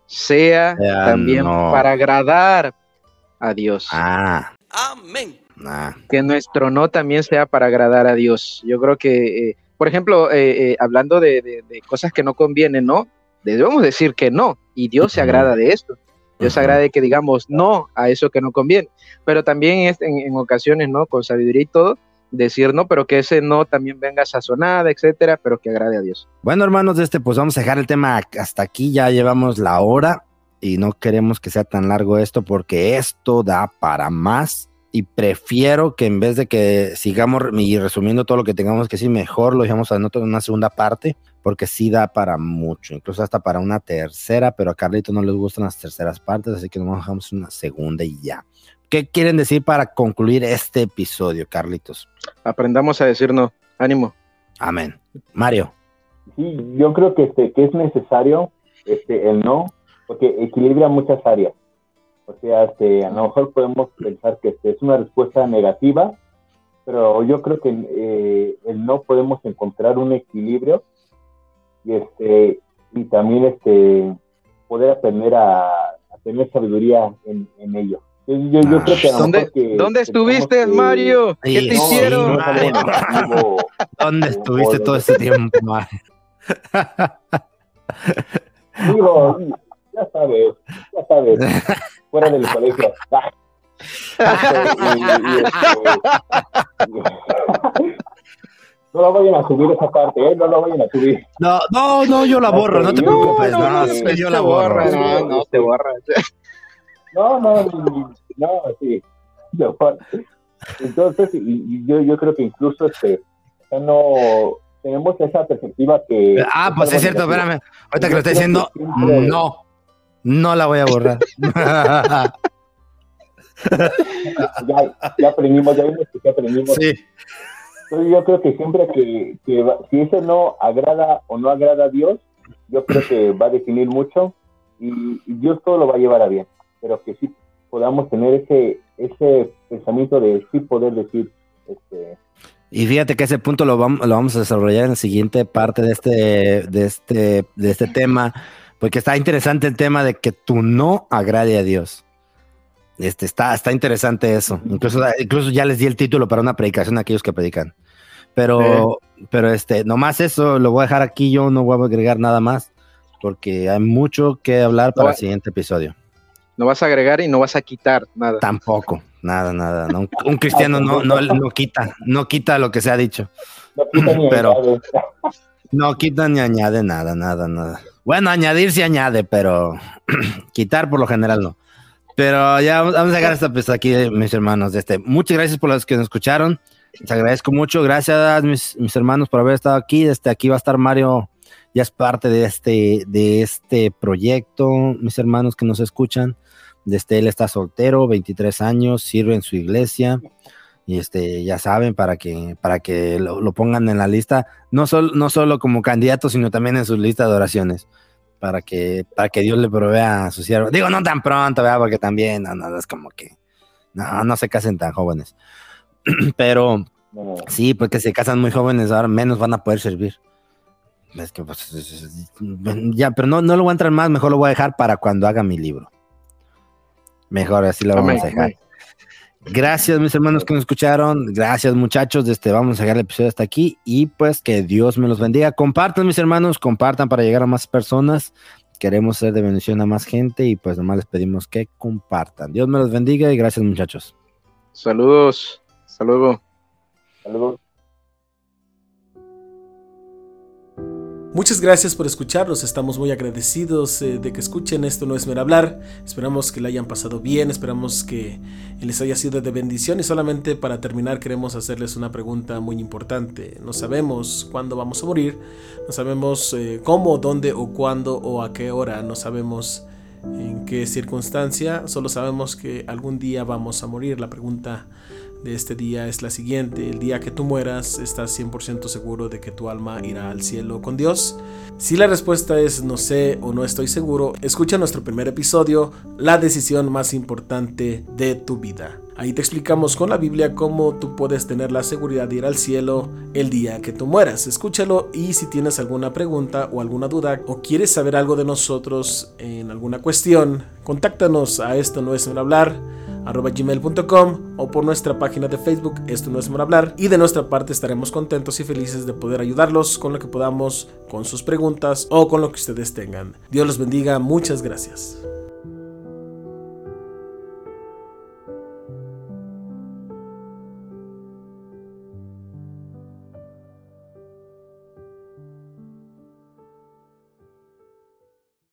sea también no. para agradar a Dios. Ah, Amén. que nuestro no también sea para agradar a Dios. Yo creo que, eh, por ejemplo, eh, eh, hablando de, de- de cosas que no convienen, ¿no? Debemos decir que no, y Dios se agrada de esto. Dios se Ujú. agrada de que digamos no a eso que no conviene. Pero también es en, en ocasiones, ¿no? Con sabiduría y todo, decir no, pero que ese no también venga sazonada, etcétera, pero que agrade a Dios. Bueno, hermanos, de este, pues vamos a dejar el tema hasta aquí. Ya llevamos la hora y no queremos que sea tan largo esto porque esto da para más. Y prefiero que en vez de que sigamos y resumiendo todo lo que tengamos que decir, mejor lo dejamos en otra- una segunda parte, porque sí da para mucho, incluso hasta para una tercera, pero a Carlito no les gustan las terceras partes, así que nos dejamos una segunda y ya. ¿Qué quieren decir para concluir este episodio, Carlitos? Aprendamos a decir no. Ánimo. Amén. Mario. Sí, yo creo que, este, que es necesario este, el no, porque equilibra muchas áreas. O sea, este, a lo mejor podemos pensar que este, es una respuesta negativa, pero yo creo que eh, el no podemos encontrar un equilibrio y, este, y también este, poder aprender a, a tener sabiduría en, en ello. Yo, yo, yo creo que a lo ¿Dónde, mejor que ¿dónde pensamos estuviste, que- Mario? ¿Qué Sí, te no, hicieron? no es algo negativo. ¿Dónde estuviste todo este tiempo, Mario? Digo, ya sabes, ya sabes, fuera del colegio. No lo vayan a subir esa parte, ¿eh? No lo vayan a subir. No, no, no, yo la borro, no te preocupes. no, No, no, yo la borro. no, no, se borra. No, no, no, no, sí. Yo, Entonces, y, yo, yo creo que incluso este, ya no tenemos esa perspectiva que. Ah, pues es cierto, espérame. Ahorita que lo creo diciendo, no, no la voy a borrar. Ya, ya aprendimos, ya vimos que ya aprendimos. sí, Entonces yo creo que siempre que, que va- si ese no agrada o no agrada a Dios, yo creo que va a definir mucho y, y Dios todo lo va a llevar a bien, pero que sí podamos tener ese ese pensamiento de sí poder decir, este, y fíjate que ese punto lo vamos, lo vamos a desarrollar en la siguiente parte de este, de este, de este tema, porque está interesante el tema de que tu no agrade a Dios. Este, está, está interesante eso. Incluso, incluso ya les di el título para una predicación a aquellos que predican. Pero, pero este, nomás eso lo voy a dejar aquí, yo no voy a agregar nada más, porque hay mucho que hablar para No, el siguiente episodio. No vas a agregar y no vas a quitar nada. Tampoco, nada, nada. no. Un, un cristiano no, no, no quita, no quita lo que se ha dicho. No quita ni Pero- añade. No quita ni añade nada, nada, nada. Bueno, añadir sí añade, pero quitar por lo general no. Pero ya vamos a dejar esta pues aquí, mis hermanos. Este, muchas gracias por los que nos escucharon. Les agradezco mucho. Gracias, mis, mis hermanos, por haber estado aquí. Desde aquí va a estar Mario, ya es parte de este, de este proyecto, mis hermanos que nos escuchan. Desde él está soltero, 23 años, sirve en su iglesia. Y este, ya saben, para que, para que lo, lo pongan en la lista, no, sol- no solo como candidato, sino también en su lista de oraciones, para que, para que Dios le provea a su siervo. Digo, no tan pronto, ¿verdad? porque también no, no, es como que no, no se casen tan jóvenes. Pero No, sí, pues que se casan muy jóvenes, ahora menos van a poder servir. Es que, pues, es- es- ya, pero no, no lo voy a entrar más, mejor lo voy a dejar para cuando haga mi libro. Mejor así lo vamos a dejar. Gracias, mis hermanos que nos escucharon. Gracias, muchachos. Este, vamos a dejar el episodio hasta aquí y pues que Dios me los bendiga. Compartan, mis hermanos, compartan para llegar a más personas. Queremos ser de bendición a más gente y pues nomás les pedimos que compartan. Dios me los bendiga y gracias, muchachos. Saludos. Hasta luego. saludos. Muchas gracias por escucharnos, estamos muy agradecidos eh, de que escuchen. Esto no es mero hablar, esperamos que la hayan pasado bien, esperamos que les haya sido de bendición. Y solamente para terminar queremos hacerles una pregunta muy importante, no sabemos cuándo vamos a morir, no sabemos eh, cómo, dónde o cuándo o a qué hora, no sabemos en qué circunstancia, solo sabemos que algún día vamos a morir, la pregunta de este día es la siguiente. El día que tú mueras, ¿estás 100% seguro de que tu alma irá al cielo con Dios? Si la respuesta es no sé o no estoy seguro, escucha nuestro primer episodio, La decisión más importante de tu vida. Ahí te explicamos con la Biblia cómo tú puedes tener la seguridad de ir al cielo el día que tú mueras. Escúchalo y si tienes alguna pregunta o alguna duda o quieres saber algo de nosotros en alguna cuestión, contáctanos a esto no es un hablar arroba gmail.com o por nuestra página de Facebook Esto no es por hablar y de nuestra parte estaremos contentos y felices de poder ayudarlos con lo que podamos, con sus preguntas o con lo que ustedes tengan. Dios los bendiga, muchas gracias.